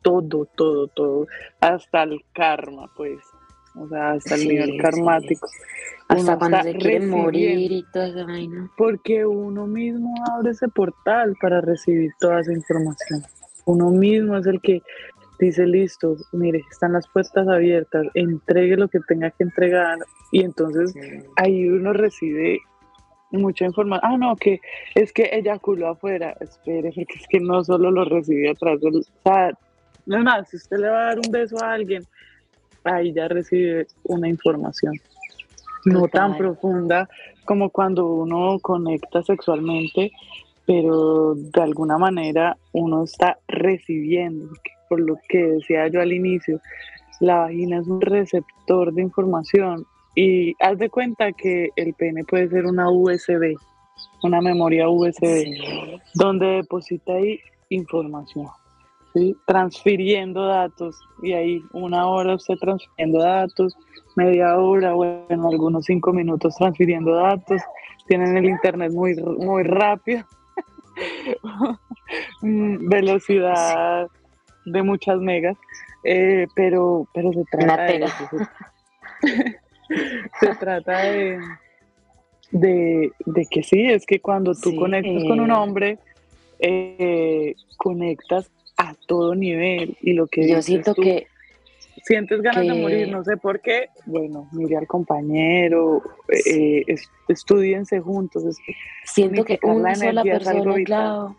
todo, todo, todo, hasta el karma, pues o sea, hasta el nivel karmático. Hasta cuando se quiere morir y todo eso, Porque uno mismo abre ese portal para recibir toda esa información. Uno mismo es el que dice, listo, mire, están las puertas abiertas, entregue lo que tenga que entregar y entonces ahí uno recibe mucha información. Ah, no, que es que eyaculó afuera. Espere, porque es que no solo lo recibe atrás del. O sea, no es más, si usted le va a dar un beso a alguien, ahí ya recibe una información. No tan profunda como cuando uno conecta sexualmente, pero de alguna manera uno está recibiendo, por lo que decía yo al inicio, la vagina es un receptor de información y haz de cuenta que el pene puede ser una USB, una memoria USB, donde deposita ahí información, ¿sí? transfiriendo datos y ahí una hora usted transfiriendo datos, media hora, bueno, algunos cinco minutos transfiriendo datos, tienen el internet muy, muy rápido, mm, velocidad de muchas megas, eh, pero, pero se trata de, se trata de, de, que sí, es que cuando tú conectas con un hombre, eh, conectas a todo nivel y lo que yo siento que sientes ganas de morir, no sé por qué, bueno, mire al compañero, eh, estudiense juntos. siento que una sola persona, claro,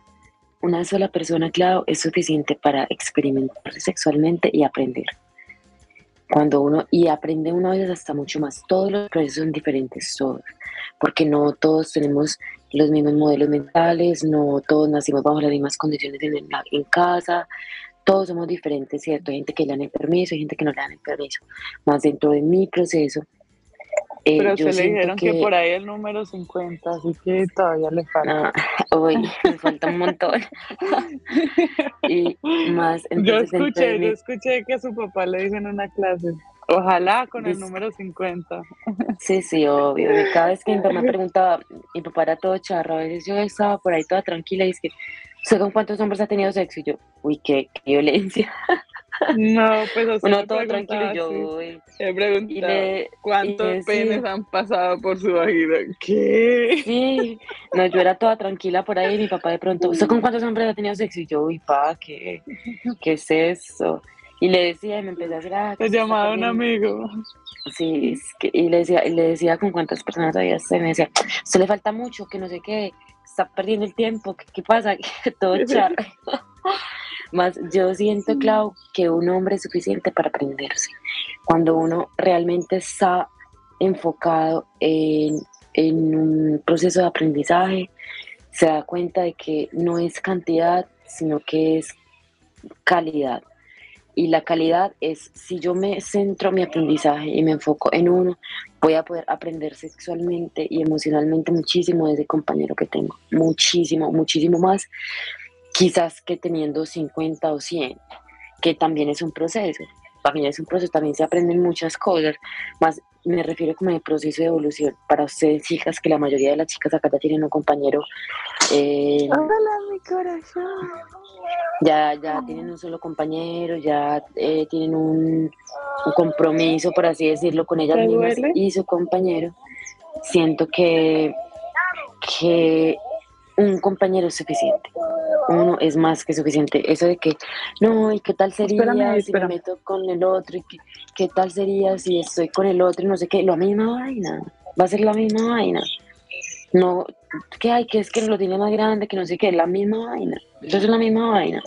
una sola persona, claro, es suficiente para experimentar sexualmente y aprender. Cuando uno, y aprende uno a veces hasta mucho más, todos los procesos son diferentes, todos, porque no todos tenemos los mismos modelos mentales, no todos nacimos bajo las mismas condiciones en, en casa, todos somos diferentes, ¿cierto? Hay gente que le dan el permiso, hay gente que no le dan el permiso. Más dentro de mi proceso, eh, Pero se le dijeron que... por ahí el número 50, así que todavía le falta. Ah, uy, me falta un montón. y más. yo escuché, yo escuché que a su papá le dijo en una clase. Ojalá con el número 50. Sí, sí, obvio. Cada vez que mi mamá preguntaba, mi papá era todo charro, a veces yo estaba por ahí toda tranquila y es que, ¿sé con cuántos hombres ha tenido sexo? Y yo, uy, qué, qué violencia. No, pues o sea, todo tranquilo, yo voy. He preguntado cuántos penes han pasado por su vagina. ¿Qué? Sí, no, yo era toda tranquila por ahí y mi papá de pronto, ¿usted con cuántos hombres ha tenido sexo? Y yo, uy, pa, ¿qué, qué es eso? Y le decía, y me empecé a hacer, ah, Te llamaba un amigo. Sí, es que, y le decía, y le decía con cuántas personas había se me decía, se le falta mucho, que no sé qué, está perdiendo el tiempo, ¿qué, qué pasa? Todo charro. Más yo siento, Clau, que un hombre es suficiente para aprenderse. Cuando uno realmente está enfocado en, en un proceso de aprendizaje, se da cuenta de que no es cantidad, sino que es calidad. Y la calidad es, si yo me centro mi aprendizaje y me enfoco en uno, voy a poder aprender sexualmente y emocionalmente muchísimo de ese compañero que tengo. Muchísimo, muchísimo más quizás que teniendo 50 o 100, que también es un proceso. También es un proceso, también se aprenden muchas cosas, más me refiero como el proceso de evolución. Para ustedes, chicas, que la mayoría de las chicas acá ya tienen un compañero. Eh, Hola, mi corazón. Ya, ya tienen un solo compañero, ya eh, tienen un, compromiso, por así decirlo, con ellas mismas y su compañero. Siento que, que un compañero es suficiente. Uno es más que suficiente. Eso de que, no, ¿y qué tal sería si me meto con el otro? ¿Y qué, tal sería si estoy con el otro? Y no sé qué, la misma vaina. Va a ser la misma vaina. No, que hay, que es que lo tiene más grande, que no sé qué, la misma vaina. Eso es la misma vaina.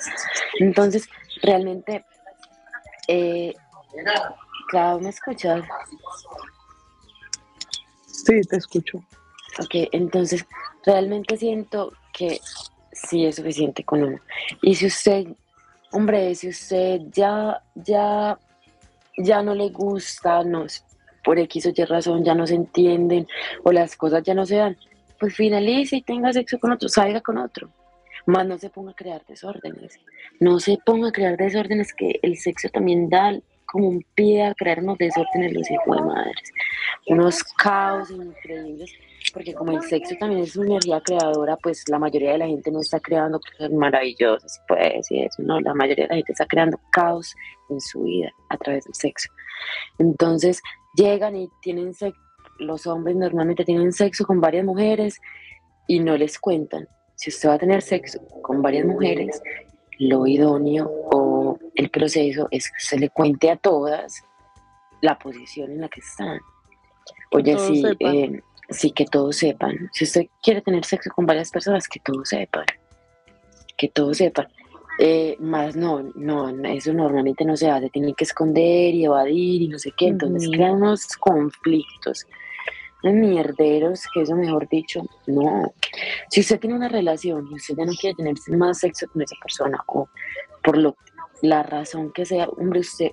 Entonces, realmente, eh, claro, ¿me escuchas? Sí, te escucho. Ok, entonces realmente siento que sí es suficiente con uno. Y si usted, hombre, si usted ya, ya, ya no le gusta, no, por X o Y razón ya no se entienden o las cosas ya no se dan, pues finalice y tenga sexo con otro, salga con otro. Más no se ponga a crear desórdenes. No se ponga a crear desórdenes que el sexo también da como un pie a crear unos desórdenes los hijos de madres. Unos caos increíbles porque como el sexo también es una energía creadora, pues la mayoría de la gente no está creando cosas maravillosas, pues, y eso, no, la mayoría de la gente está creando caos en su vida a través del sexo. Entonces, llegan y tienen sexo, los hombres normalmente tienen sexo con varias mujeres y no les cuentan. Si usted va a tener sexo con varias mujeres, lo idóneo o el proceso es que se le cuente a todas la posición en la que están. Oye, sí, sí que todos sepan. Si usted quiere tener sexo con varias personas, que todos sepan. Que todos sepan. Eh, más no, no, eso normalmente no se hace, tienen que esconder y evadir y no sé qué, entonces crean unos conflictos, unos mierderos, que eso mejor dicho, no. Si usted tiene una relación y usted ya no quiere tener más sexo con esa persona o por lo, la razón que sea, hombre, usted,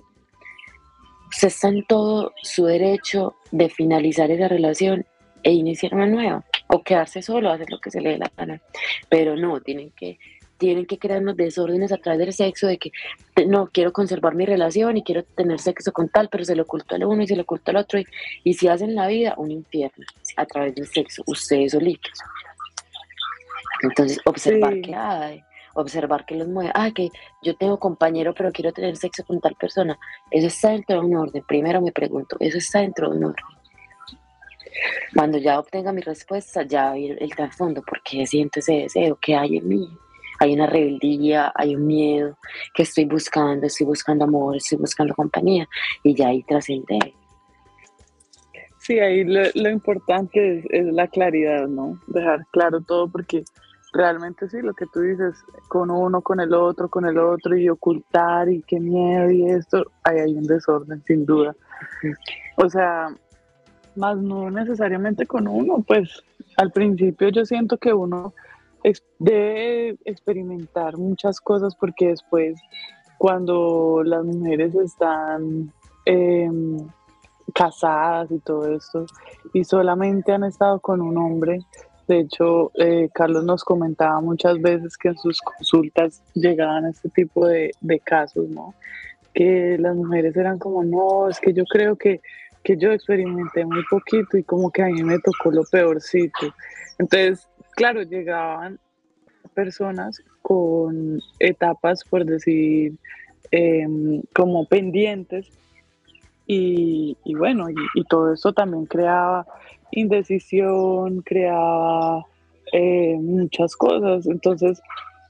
usted está en todo su derecho de finalizar esa relación e iniciar una nueva o quedarse solo, hacer lo que se le dé la gana, pero no, tienen que tienen que crearnos desórdenes a través del sexo, de que no quiero conservar mi relación y quiero tener sexo con tal, pero se lo oculto al uno y se lo oculto al otro. Y, si hacen la vida un infierno a través del sexo, ustedes solitos. Entonces, observar que hay, observar que los mueve. Ah, que yo tengo compañero, pero quiero tener sexo con tal persona. Eso está dentro de un orden. Primero me pregunto, eso está dentro de un orden. Cuando ya obtenga mi respuesta, ya ir el trasfondo, porque siento ese deseo que hay en mí hay una rebeldía, hay un miedo que estoy buscando, estoy buscando amor, estoy buscando compañía y ya ahí trascende. Sí, ahí lo, importante es, la claridad, ¿no? Dejar claro todo porque realmente sí, lo que tú dices, con uno, con el otro, con el otro y ocultar y qué miedo y esto, ahí hay un desorden, sin duda. O sea, más no necesariamente con uno, pues al principio yo siento que uno debe experimentar muchas cosas porque después cuando las mujeres están em, casadas y todo esto y solamente han estado con un hombre, de hecho eh, Carlos nos comentaba muchas veces que en sus consultas llegaban a este tipo de, casos, ¿no? Que las mujeres eran como, no, es que yo creo que que yo experimenté muy poquito y como que a mí me tocó lo peorcito. Entonces, claro, llegaban personas con etapas, por decir, em, como pendientes. Y, bueno, y, todo eso también creaba indecisión, creaba eh, muchas cosas. Entonces,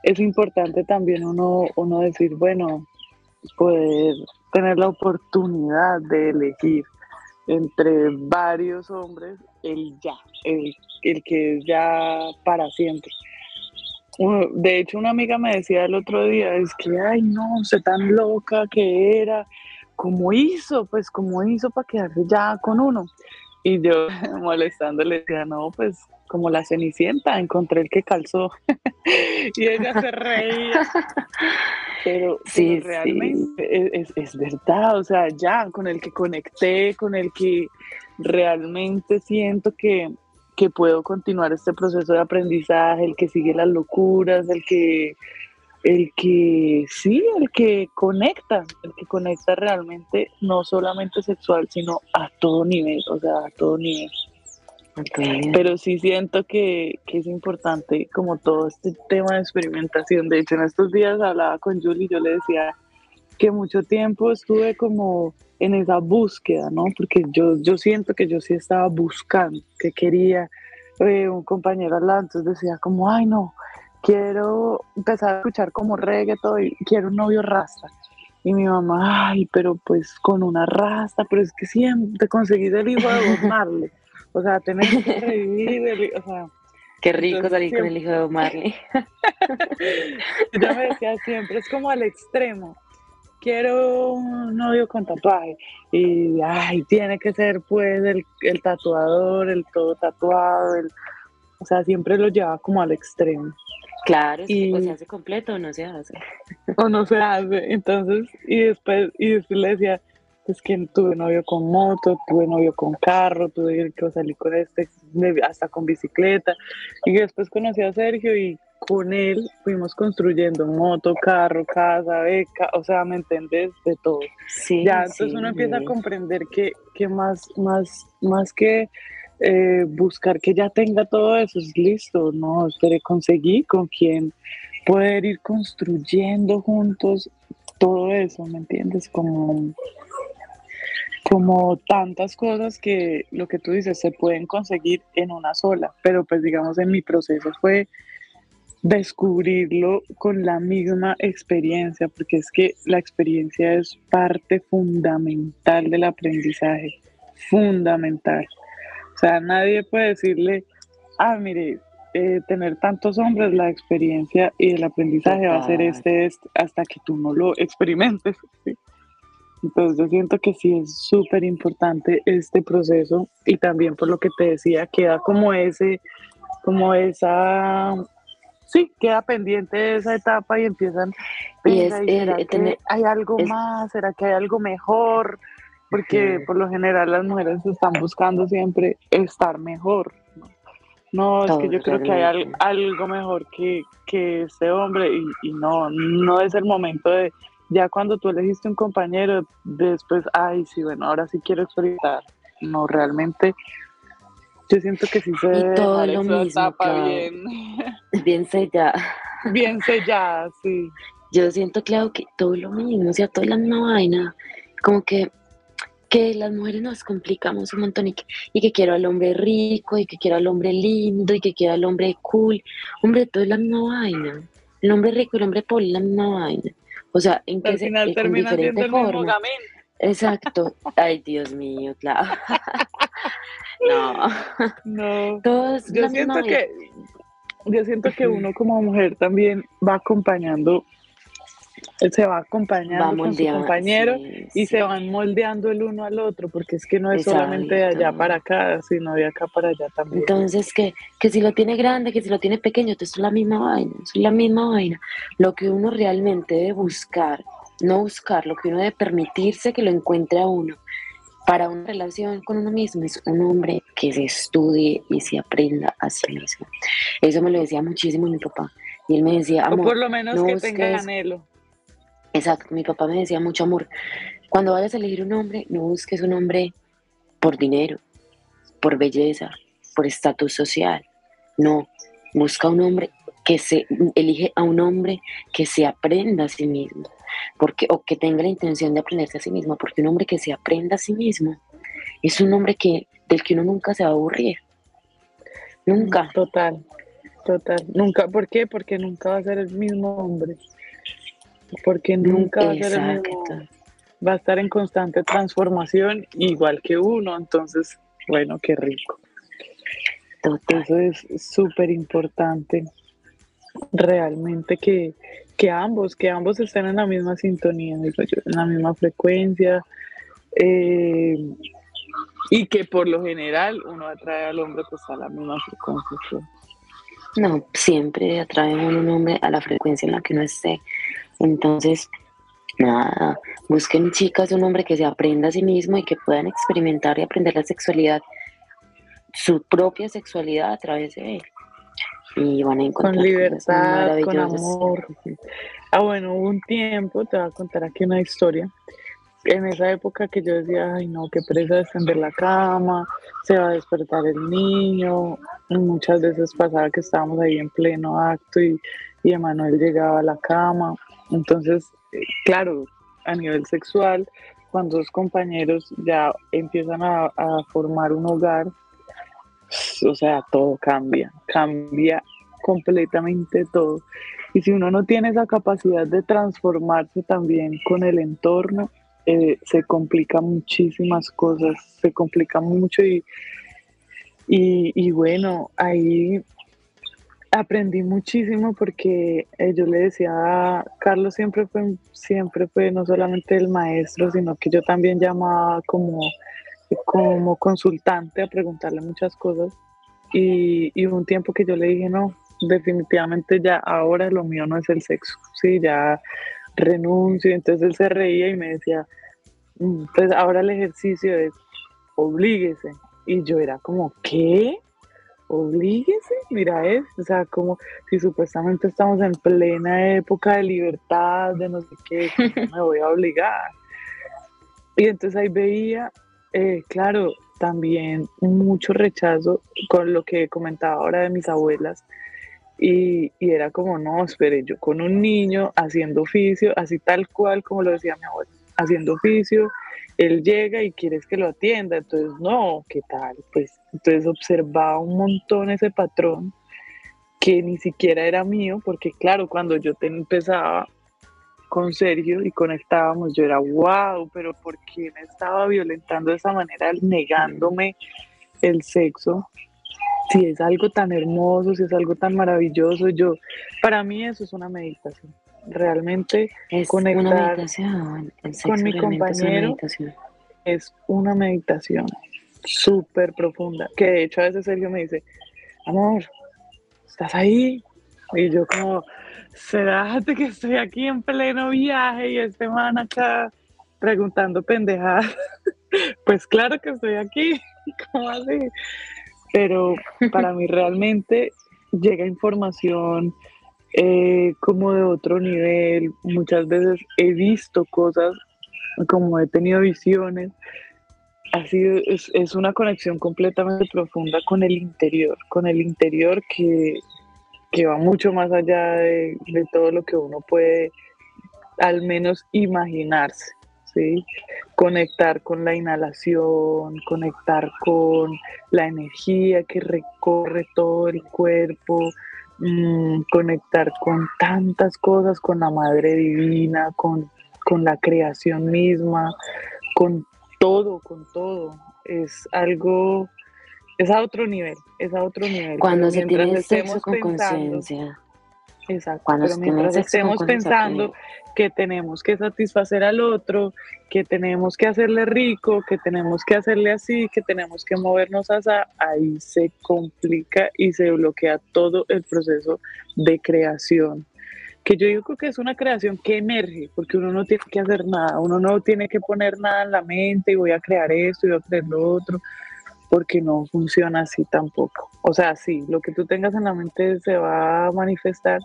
es importante también uno, uno decir, bueno, poder tener la oportunidad de elegir entre varios hombres el ya, el, el que es ya para siempre. De hecho, una amiga me decía el otro día, es que, ay, no, sé tan loca que era, ¿cómo hizo? Pues, ¿cómo hizo para quedarse ya con uno? Y yo, molestando, le decía, no, pues, como la cenicienta, encontré el que calzó. y ella se reía. Pero, sí, realmente Es, es, verdad, o sea, ya con el que conecté, con el que realmente siento que, que puedo continuar este proceso de aprendizaje, el que sigue las locuras, el que, el que sí, el que conecta, el que conecta realmente, no solamente sexual, sino a todo nivel, o sea, a todo nivel. Pero sí siento que, que, es importante como todo este tema de experimentación. De hecho, en estos días hablaba con Julie y yo le decía que mucho tiempo estuve como en esa búsqueda, ¿no? Porque yo, yo siento que yo sí estaba buscando, que quería eh, un compañero al lado, entonces decía como, ay no, quiero empezar a escuchar como reggaeton y quiero un novio rasta. Y mi mamá, ay, pero pues con una rasta, pero es que siempre conseguí el hijo de Bob Marley. O sea, tenés que revivir, o sea... Qué rico salir con el hijo de Bob Marley. Yo me decía siempre, es como al extremo quiero un novio con tatuaje. Y, ay, tiene que ser pues el, el tatuador, el todo tatuado, el, o sea, siempre lo lleva como al extremo. Claro, y, pues se hace completo o no se hace. O no se hace. Entonces, y después, y después le decía, pues que tuve novio con moto, tuve novio con carro, tuve que salir con este, hasta con bicicleta. Y después conocí a Sergio y con él fuimos construyendo moto, carro, casa, beca, o sea, ¿me entendés? De todo. Sí, ya, entonces uno empieza a comprender que, que más, más, más que eh, buscar que ya tenga todo eso, es listo, ¿no? Pero conseguí con quien poder ir construyendo juntos todo eso, ¿me entiendes? Como, como tantas cosas que lo que tú dices se pueden conseguir en una sola, pero pues digamos en mi proceso fue descubrirlo con la misma experiencia, porque es que la experiencia es parte fundamental del aprendizaje, fundamental. O sea, nadie puede decirle, ah, mire, eh, tener tantos hombres, la experiencia y el aprendizaje va a ser este, este, hasta que tú no lo experimentes. Entonces yo siento que sí es súper importante este proceso y también por lo que te decía, queda como ese, como esa, sí, queda pendiente esa etapa y empiezan, y es, que hay algo más? ¿Será que hay algo mejor? Porque por lo general las mujeres están buscando siempre estar mejor. No, es que yo creo que hay algo mejor que, que este hombre y, y no, no es el momento de ya cuando tú elegiste un compañero, después, ay, sí, bueno, ahora sí quiero experimentar. No, realmente, yo siento que sí se y todo lo mismo, bien. Bien sellada. Bien sellada, sí. Yo siento, claro, que todo lo mismo, o sea, toda la misma vaina. Como que, que las mujeres nos complicamos un montón y que, y que quiero al hombre rico, y que quiero al hombre lindo, y que quiero al hombre cool. Hombre, todo es la misma vaina. El hombre rico y el hombre pobre es la misma vaina. O sea, en que Al final termina siendo el mismo Exacto. Ay, Dios mío, claro. no. No. Todos yo siento que yo siento que uno como mujer también va acompañando se va acompañando con su compañero y se van moldeando el uno al otro, porque es que no es solamente de allá para acá, sino de acá para allá también. Entonces, que, que si lo tiene grande, que si lo tiene pequeño, esto es la misma vaina, es la misma vaina. Lo que uno realmente debe buscar, no buscar, lo que uno debe permitirse que lo encuentre a uno para una relación con uno mismo es un hombre que se estudie y se aprenda a sí mismo. Eso me lo decía muchísimo mi papá. Y él me decía, amor, o por lo menos que tenga anhelo. Exacto, mi papá me decía mucho amor. Cuando vayas a elegir un hombre, no busques un hombre por dinero, por belleza, por estatus social. No, busca un hombre que se elige a un hombre que se aprenda a sí mismo, porque o que tenga la intención de aprenderse a sí mismo, porque un hombre que se aprenda a sí mismo es un hombre que del que uno nunca se va a aburrir. Nunca. Total. Total. Nunca, ¿por qué? Porque nunca va a ser el mismo hombre porque nunca va a ser el mismo, va a estar en constante transformación igual que uno, entonces, bueno, qué rico. Eso es súper importante, realmente que, que ambos, que ambos estén en la misma sintonía, en la misma frecuencia, eh, y que por lo general uno atrae al hombre pues a la misma frecuencia. No, siempre atrae a un hombre a la frecuencia en la que uno esté. Entonces, nada, busquen chicas un hombre que se aprenda a sí mismo y que puedan experimentar y aprender la sexualidad, su propia sexualidad a través de él. Y van a encontrar con libertad, con amor. Ah, bueno, hubo un tiempo, te voy a contar aquí una historia. En esa época que yo decía, ay no, qué presa descender la cama, se va a despertar el niño. muchas veces pasaba que estábamos ahí en pleno acto y, y Emanuel llegaba a la cama entonces, eh, claro, a nivel sexual, cuando dos compañeros ya empiezan a, formar un hogar, o sea, todo cambia, cambia completamente todo. Y si uno no tiene esa capacidad de transformarse también con el entorno, eh, se complica muchísimas cosas, se complica mucho y, y, y bueno, ahí aprendí muchísimo porque eh, yo le decía a Carlos siempre fue siempre fue no solamente el maestro sino que yo también llamaba como como consultante a preguntarle muchas cosas. Y, y un tiempo que yo le dije no definitivamente ya ahora lo mío no es el sexo sí ya renuncio entonces él se reía y me decía mm, pues ahora el ejercicio es oblíguese y yo era como ¿qué? Oblíguese, mira, es, o sea, como si supuestamente estamos en plena época de libertad, de no sé qué, me voy a obligar. Y entonces ahí veía, eh, claro, también mucho rechazo con lo que comentaba ahora de mis abuelas. Y, y, era como, no, espere, yo con un niño haciendo oficio, así tal cual como lo decía mi abuela, haciendo oficio, él llega y quieres que lo atienda, entonces no, ¿qué tal? Pues entonces observaba un montón ese patrón que ni siquiera era mío, porque claro, cuando yo te empezaba con Sergio y conectábamos, yo era wow, pero ¿por qué me estaba violentando de esa manera, negándome el sexo, si es algo tan hermoso, si es algo tan maravilloso, yo, para mí eso es una meditación. Realmente es conectar una meditación. El sexo con mi realmente es una compañero es una meditación súper profunda, que de hecho a veces Sergio me dice, amor, ¿estás ahí? Y yo como, será que estoy aquí en pleno viaje y este man acá preguntando pendejadas? pues claro que estoy aquí, ¿cómo así? Pero para mí realmente llega información eh, como de otro nivel. Muchas veces he visto cosas, como he tenido visiones. Así es, es una conexión completamente profunda con el interior, con el interior que, que va mucho más allá de, de todo lo que uno puede al menos imaginarse. ¿sí? Conectar con la inhalación, conectar con la energía que recorre todo el cuerpo, mm, conectar con tantas cosas, con la Madre Divina, con, con la creación misma, con todo, con todo. Es algo, es a otro nivel, es a otro nivel. Cuando Pero se tiene sexo con conciencia. Exacto, Cuando pero mientras estemos pensando que tenemos que satisfacer al otro, que tenemos que hacerle rico, que tenemos que hacerle así, que tenemos que movernos así, ahí se complica y se bloquea todo el proceso de creación. Que yo digo que es una creación que emerge, porque uno no tiene que hacer nada, uno no tiene que poner nada en la mente y voy a crear esto y voy a crear lo otro, porque no funciona así tampoco. O sea, sí, lo que tú tengas en la mente se va a manifestar,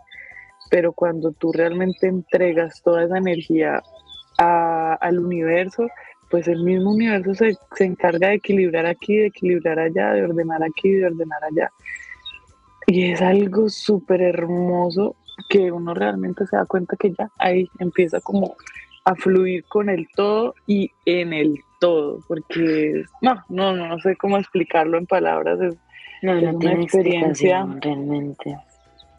pero cuando tú realmente entregas toda esa energía a- al universo, pues el mismo universo se, se encarga de equilibrar aquí, de equilibrar allá, de ordenar aquí, de ordenar allá. Y es algo súper hermoso que uno realmente se da cuenta que ya ahí empieza como a fluir con el todo y en el todo, porque no, no, no, no sé cómo explicarlo en palabras, es No, Es no una experiencia. realmente.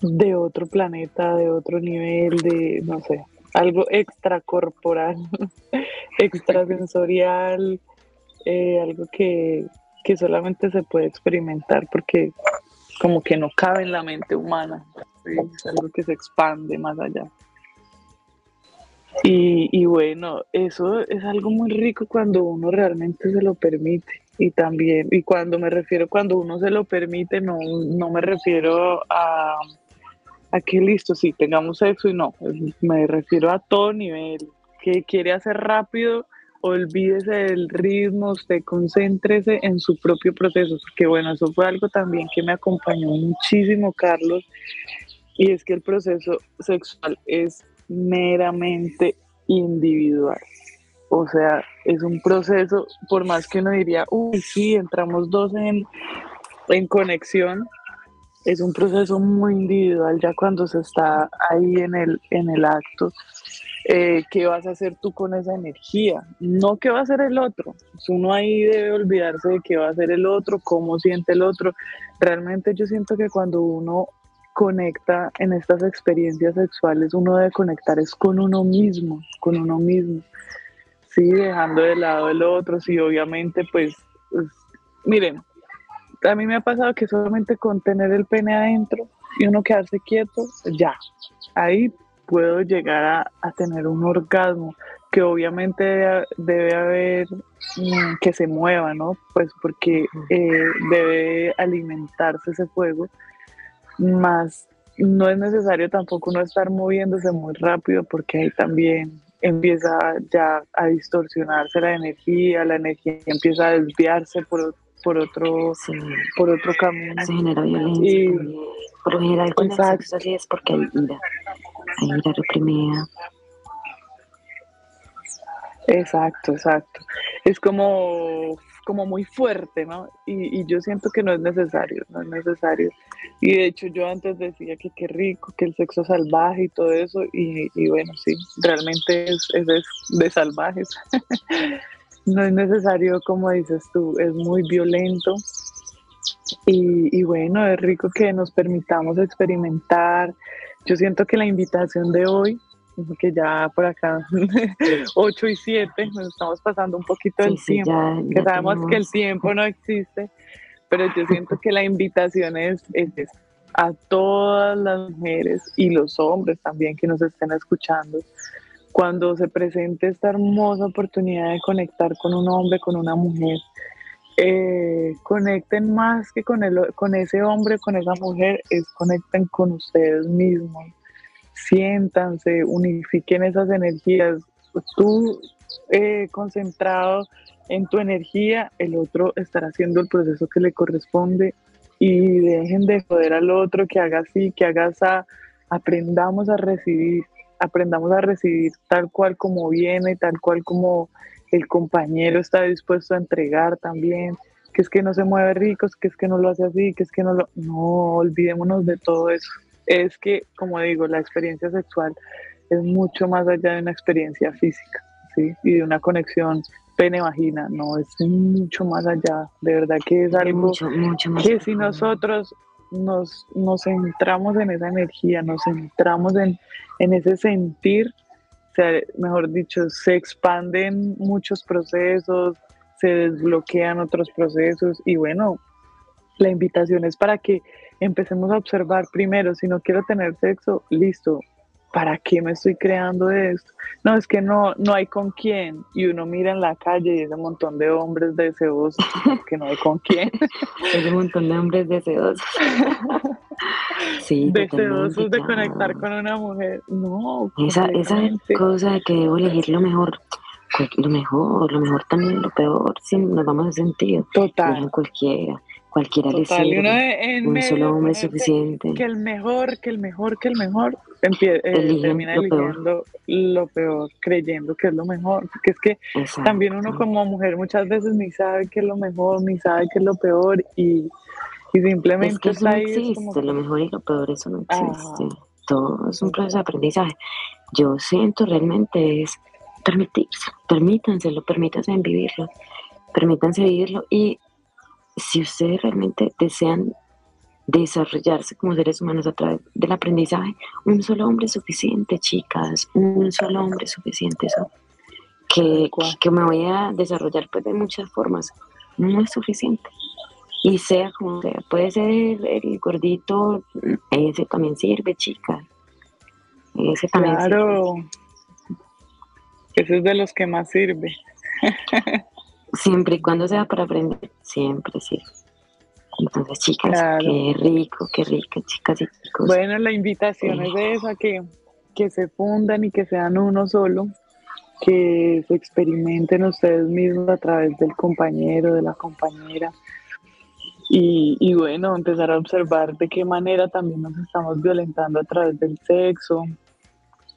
De otro planeta, de otro nivel, de, no sé, algo extracorporal, extrasensorial, eh, algo que, que solamente se puede experimentar porque como que no cabe en la mente humana, es algo que se expande más allá. Y, y bueno, eso es algo muy rico cuando uno realmente se lo permite. Y también, y cuando me refiero, cuando uno se lo permite, no, no me refiero a, a que listo, sí, tengamos sexo y no, me refiero a todo nivel, que quiere hacer rápido, olvídese del ritmo, usted concéntrese en su propio proceso, porque bueno, eso fue algo también que me acompañó muchísimo, Carlos, y es que el proceso sexual es meramente individual. O sea, es un proceso, por más que uno diría, uy, sí, entramos dos en, en conexión, es un proceso muy individual ya cuando se está ahí en el, en el acto. Eh, ¿Qué vas a hacer tú con esa energía? No qué va a hacer el otro. Pues Uno ahí debe olvidarse de qué va a hacer el otro, cómo siente el otro. Realmente yo siento que cuando uno conecta en estas experiencias sexuales, uno debe conectar es con uno mismo, con uno mismo. Sí, dejando de lado el otro, sí, obviamente, pues, pues miren, a mí me ha pasado que solamente con tener el pene adentro y uno quedarse quieto, ya, ahí puedo llegar a, a tener un orgasmo que obviamente debe, debe haber mm, que se mueva, ¿no? Pues porque eh, debe alimentarse ese fuego, más no es necesario tampoco no estar moviéndose muy rápido porque ahí también empieza ya a distorsionarse la energía, la energía empieza a desviarse por, por otro Sí, por otro camino. se genera violencia. Y-. Por lo general, con Exacto. sexo sí es porque hay ira. Hay ira reprimida. Exacto, exacto. Es como, como muy fuerte, ¿no? Y, y yo siento que no es necesario, no es necesario. Y de hecho yo antes decía que qué rico, que el sexo salvaje y todo eso, y, y bueno, sí, realmente es, es de, de salvajes. no es necesario, como dices tú, es muy violento. Y, y bueno, es rico que nos permitamos experimentar. Yo siento que la invitación de hoy, que ya por acá 8 y 7, nos estamos pasando un poquito del Sí, sí, tiempo, ya, que sabemos que el tiempo no existe, pero yo siento que la invitación es, es a todas las mujeres y los hombres también que nos estén escuchando, cuando se presente esta hermosa oportunidad de conectar con un hombre, con una mujer, eh, conecten más que con, el, con ese hombre, con esa mujer, es conecten con ustedes mismos, siéntanse, unifiquen esas energías. Tú eh, concentrado en tu energía, el otro estará haciendo el proceso que le corresponde. Y dejen de joder al otro que haga así, que haga esa, aprendamos a recibir, aprendamos a recibir tal cual como viene, tal cual como el compañero está dispuesto a entregar también, que es que no se mueve ricos, que es que no lo hace así, que es que no lo... No, olvidémonos de todo eso. Es que, como digo, la experiencia sexual es mucho más allá de una experiencia física, ¿sí? Y de una conexión pene-vagina, no, es mucho más allá. De verdad que es algo que si nosotros nos, nos centramos en esa energía, nos centramos en, en ese sentir, o sea, mejor dicho, se expanden muchos procesos, se desbloquean otros procesos y bueno, la invitación es para que empecemos a observar primero, si no quiero tener sexo, listo, ¿para qué me estoy creando de esto? No, es que no, no hay con quién. Y uno mira en la calle y es un montón de hombres deseosos, que no hay con quién. Es un montón de hombres deseosos. sí, deseosos de conectar con una mujer. No. Esa, esa cosa de que debo elegir lo mejor, pues, lo mejor, lo mejor también, lo peor, si nos vamos a sentir. Total. cualquiera cualquiera Total, le un solo hombre es suficiente. Que el mejor, que el mejor, que el mejor, eh, termina eligiendo lo peor, creyendo que es lo mejor, porque es que también uno como mujer muchas veces ni sabe qué es lo mejor, ni sabe qué es lo peor y, simplemente es que eso no existe, lo mejor y lo peor, eso no existe. Todo es un proceso de aprendizaje. Yo siento realmente es permitirse, permítanselo, permítanse vivirlo, permítanse vivirlo y si ustedes realmente desean desarrollarse como seres humanos a través del aprendizaje, un solo hombre es suficiente, chicas, un solo hombre es suficiente. Eso que, que, me voy a desarrollar pues, de muchas formas, no es suficiente. Y sea como sea, puede ser el, gordito, ese también sirve, chicas. Ese también claro. Ese es de los que más sirve. Siempre y cuando sea para aprender, siempre sí. Entonces, chicas, qué rico, qué rico, chicas y chicos. Bueno, la invitación es de esa, que, que se fundan y que sean uno solo, que se experimenten ustedes mismos a través del compañero, de la compañera. Y, y, bueno, empezar a observar de qué manera también nos estamos violentando a través del sexo.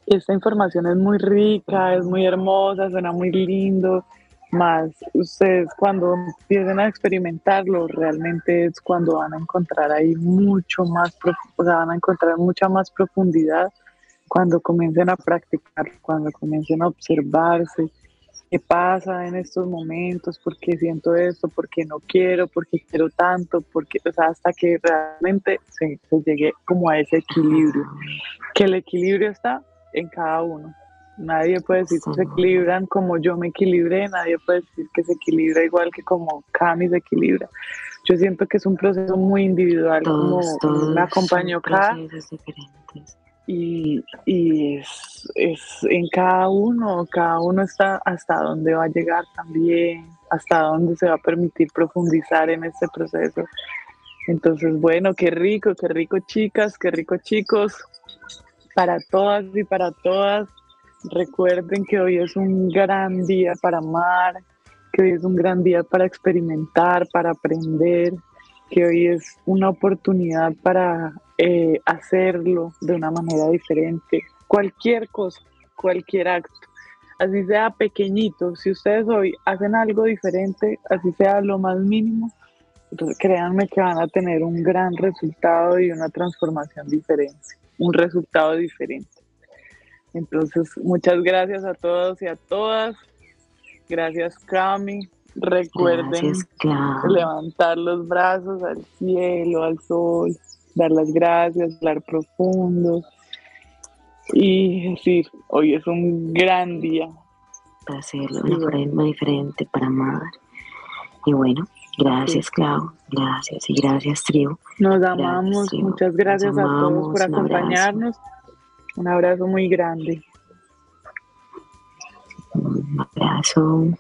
Esta información es muy rica, es muy hermosa, suena muy lindo más ustedes cuando empiecen a experimentarlo realmente es cuando van a encontrar ahí mucho más, van a encontrar mucha más profundidad cuando comiencen a practicar, cuando comiencen a observarse qué pasa en estos momentos, por qué siento esto, por qué no quiero, por qué quiero tanto, porque, o sea, hasta que realmente se, se llegue como a ese equilibrio, que el equilibrio está en cada uno. Nadie puede decir que se equilibran como yo me equilibré, nadie puede decir que se equilibra igual que como Cami se equilibra. Yo siento que es un proceso muy individual, como me acompañó acá. Y, y es, es, en cada uno, cada uno está hasta dónde va a llegar también, hasta dónde se va a permitir profundizar en este proceso. Entonces, bueno, qué rico, qué rico chicas, qué rico chicos, para todas y para todas. Recuerden que hoy es un gran día para amar, que hoy es un gran día para experimentar, para aprender, que hoy es una oportunidad para eh, hacerlo de una manera diferente. Cualquier cosa, cualquier acto, así sea pequeñito, si ustedes hoy hacen algo diferente, así sea lo más mínimo, pues créanme que van a tener un gran resultado y una transformación diferente, un resultado diferente. Entonces, muchas gracias a todos y a todas. Gracias, Cami. Recuerden levantar los brazos al cielo, al sol, dar las gracias, hablar profundo y decir, hoy es un gran día. Para hacerlo de una forma diferente, para amar. Y bueno, Gracias, Clau. Gracias y gracias, Trio. Nos amamos. Muchas gracias a todos por acompañarnos. Un abrazo muy grande. Un abrazo.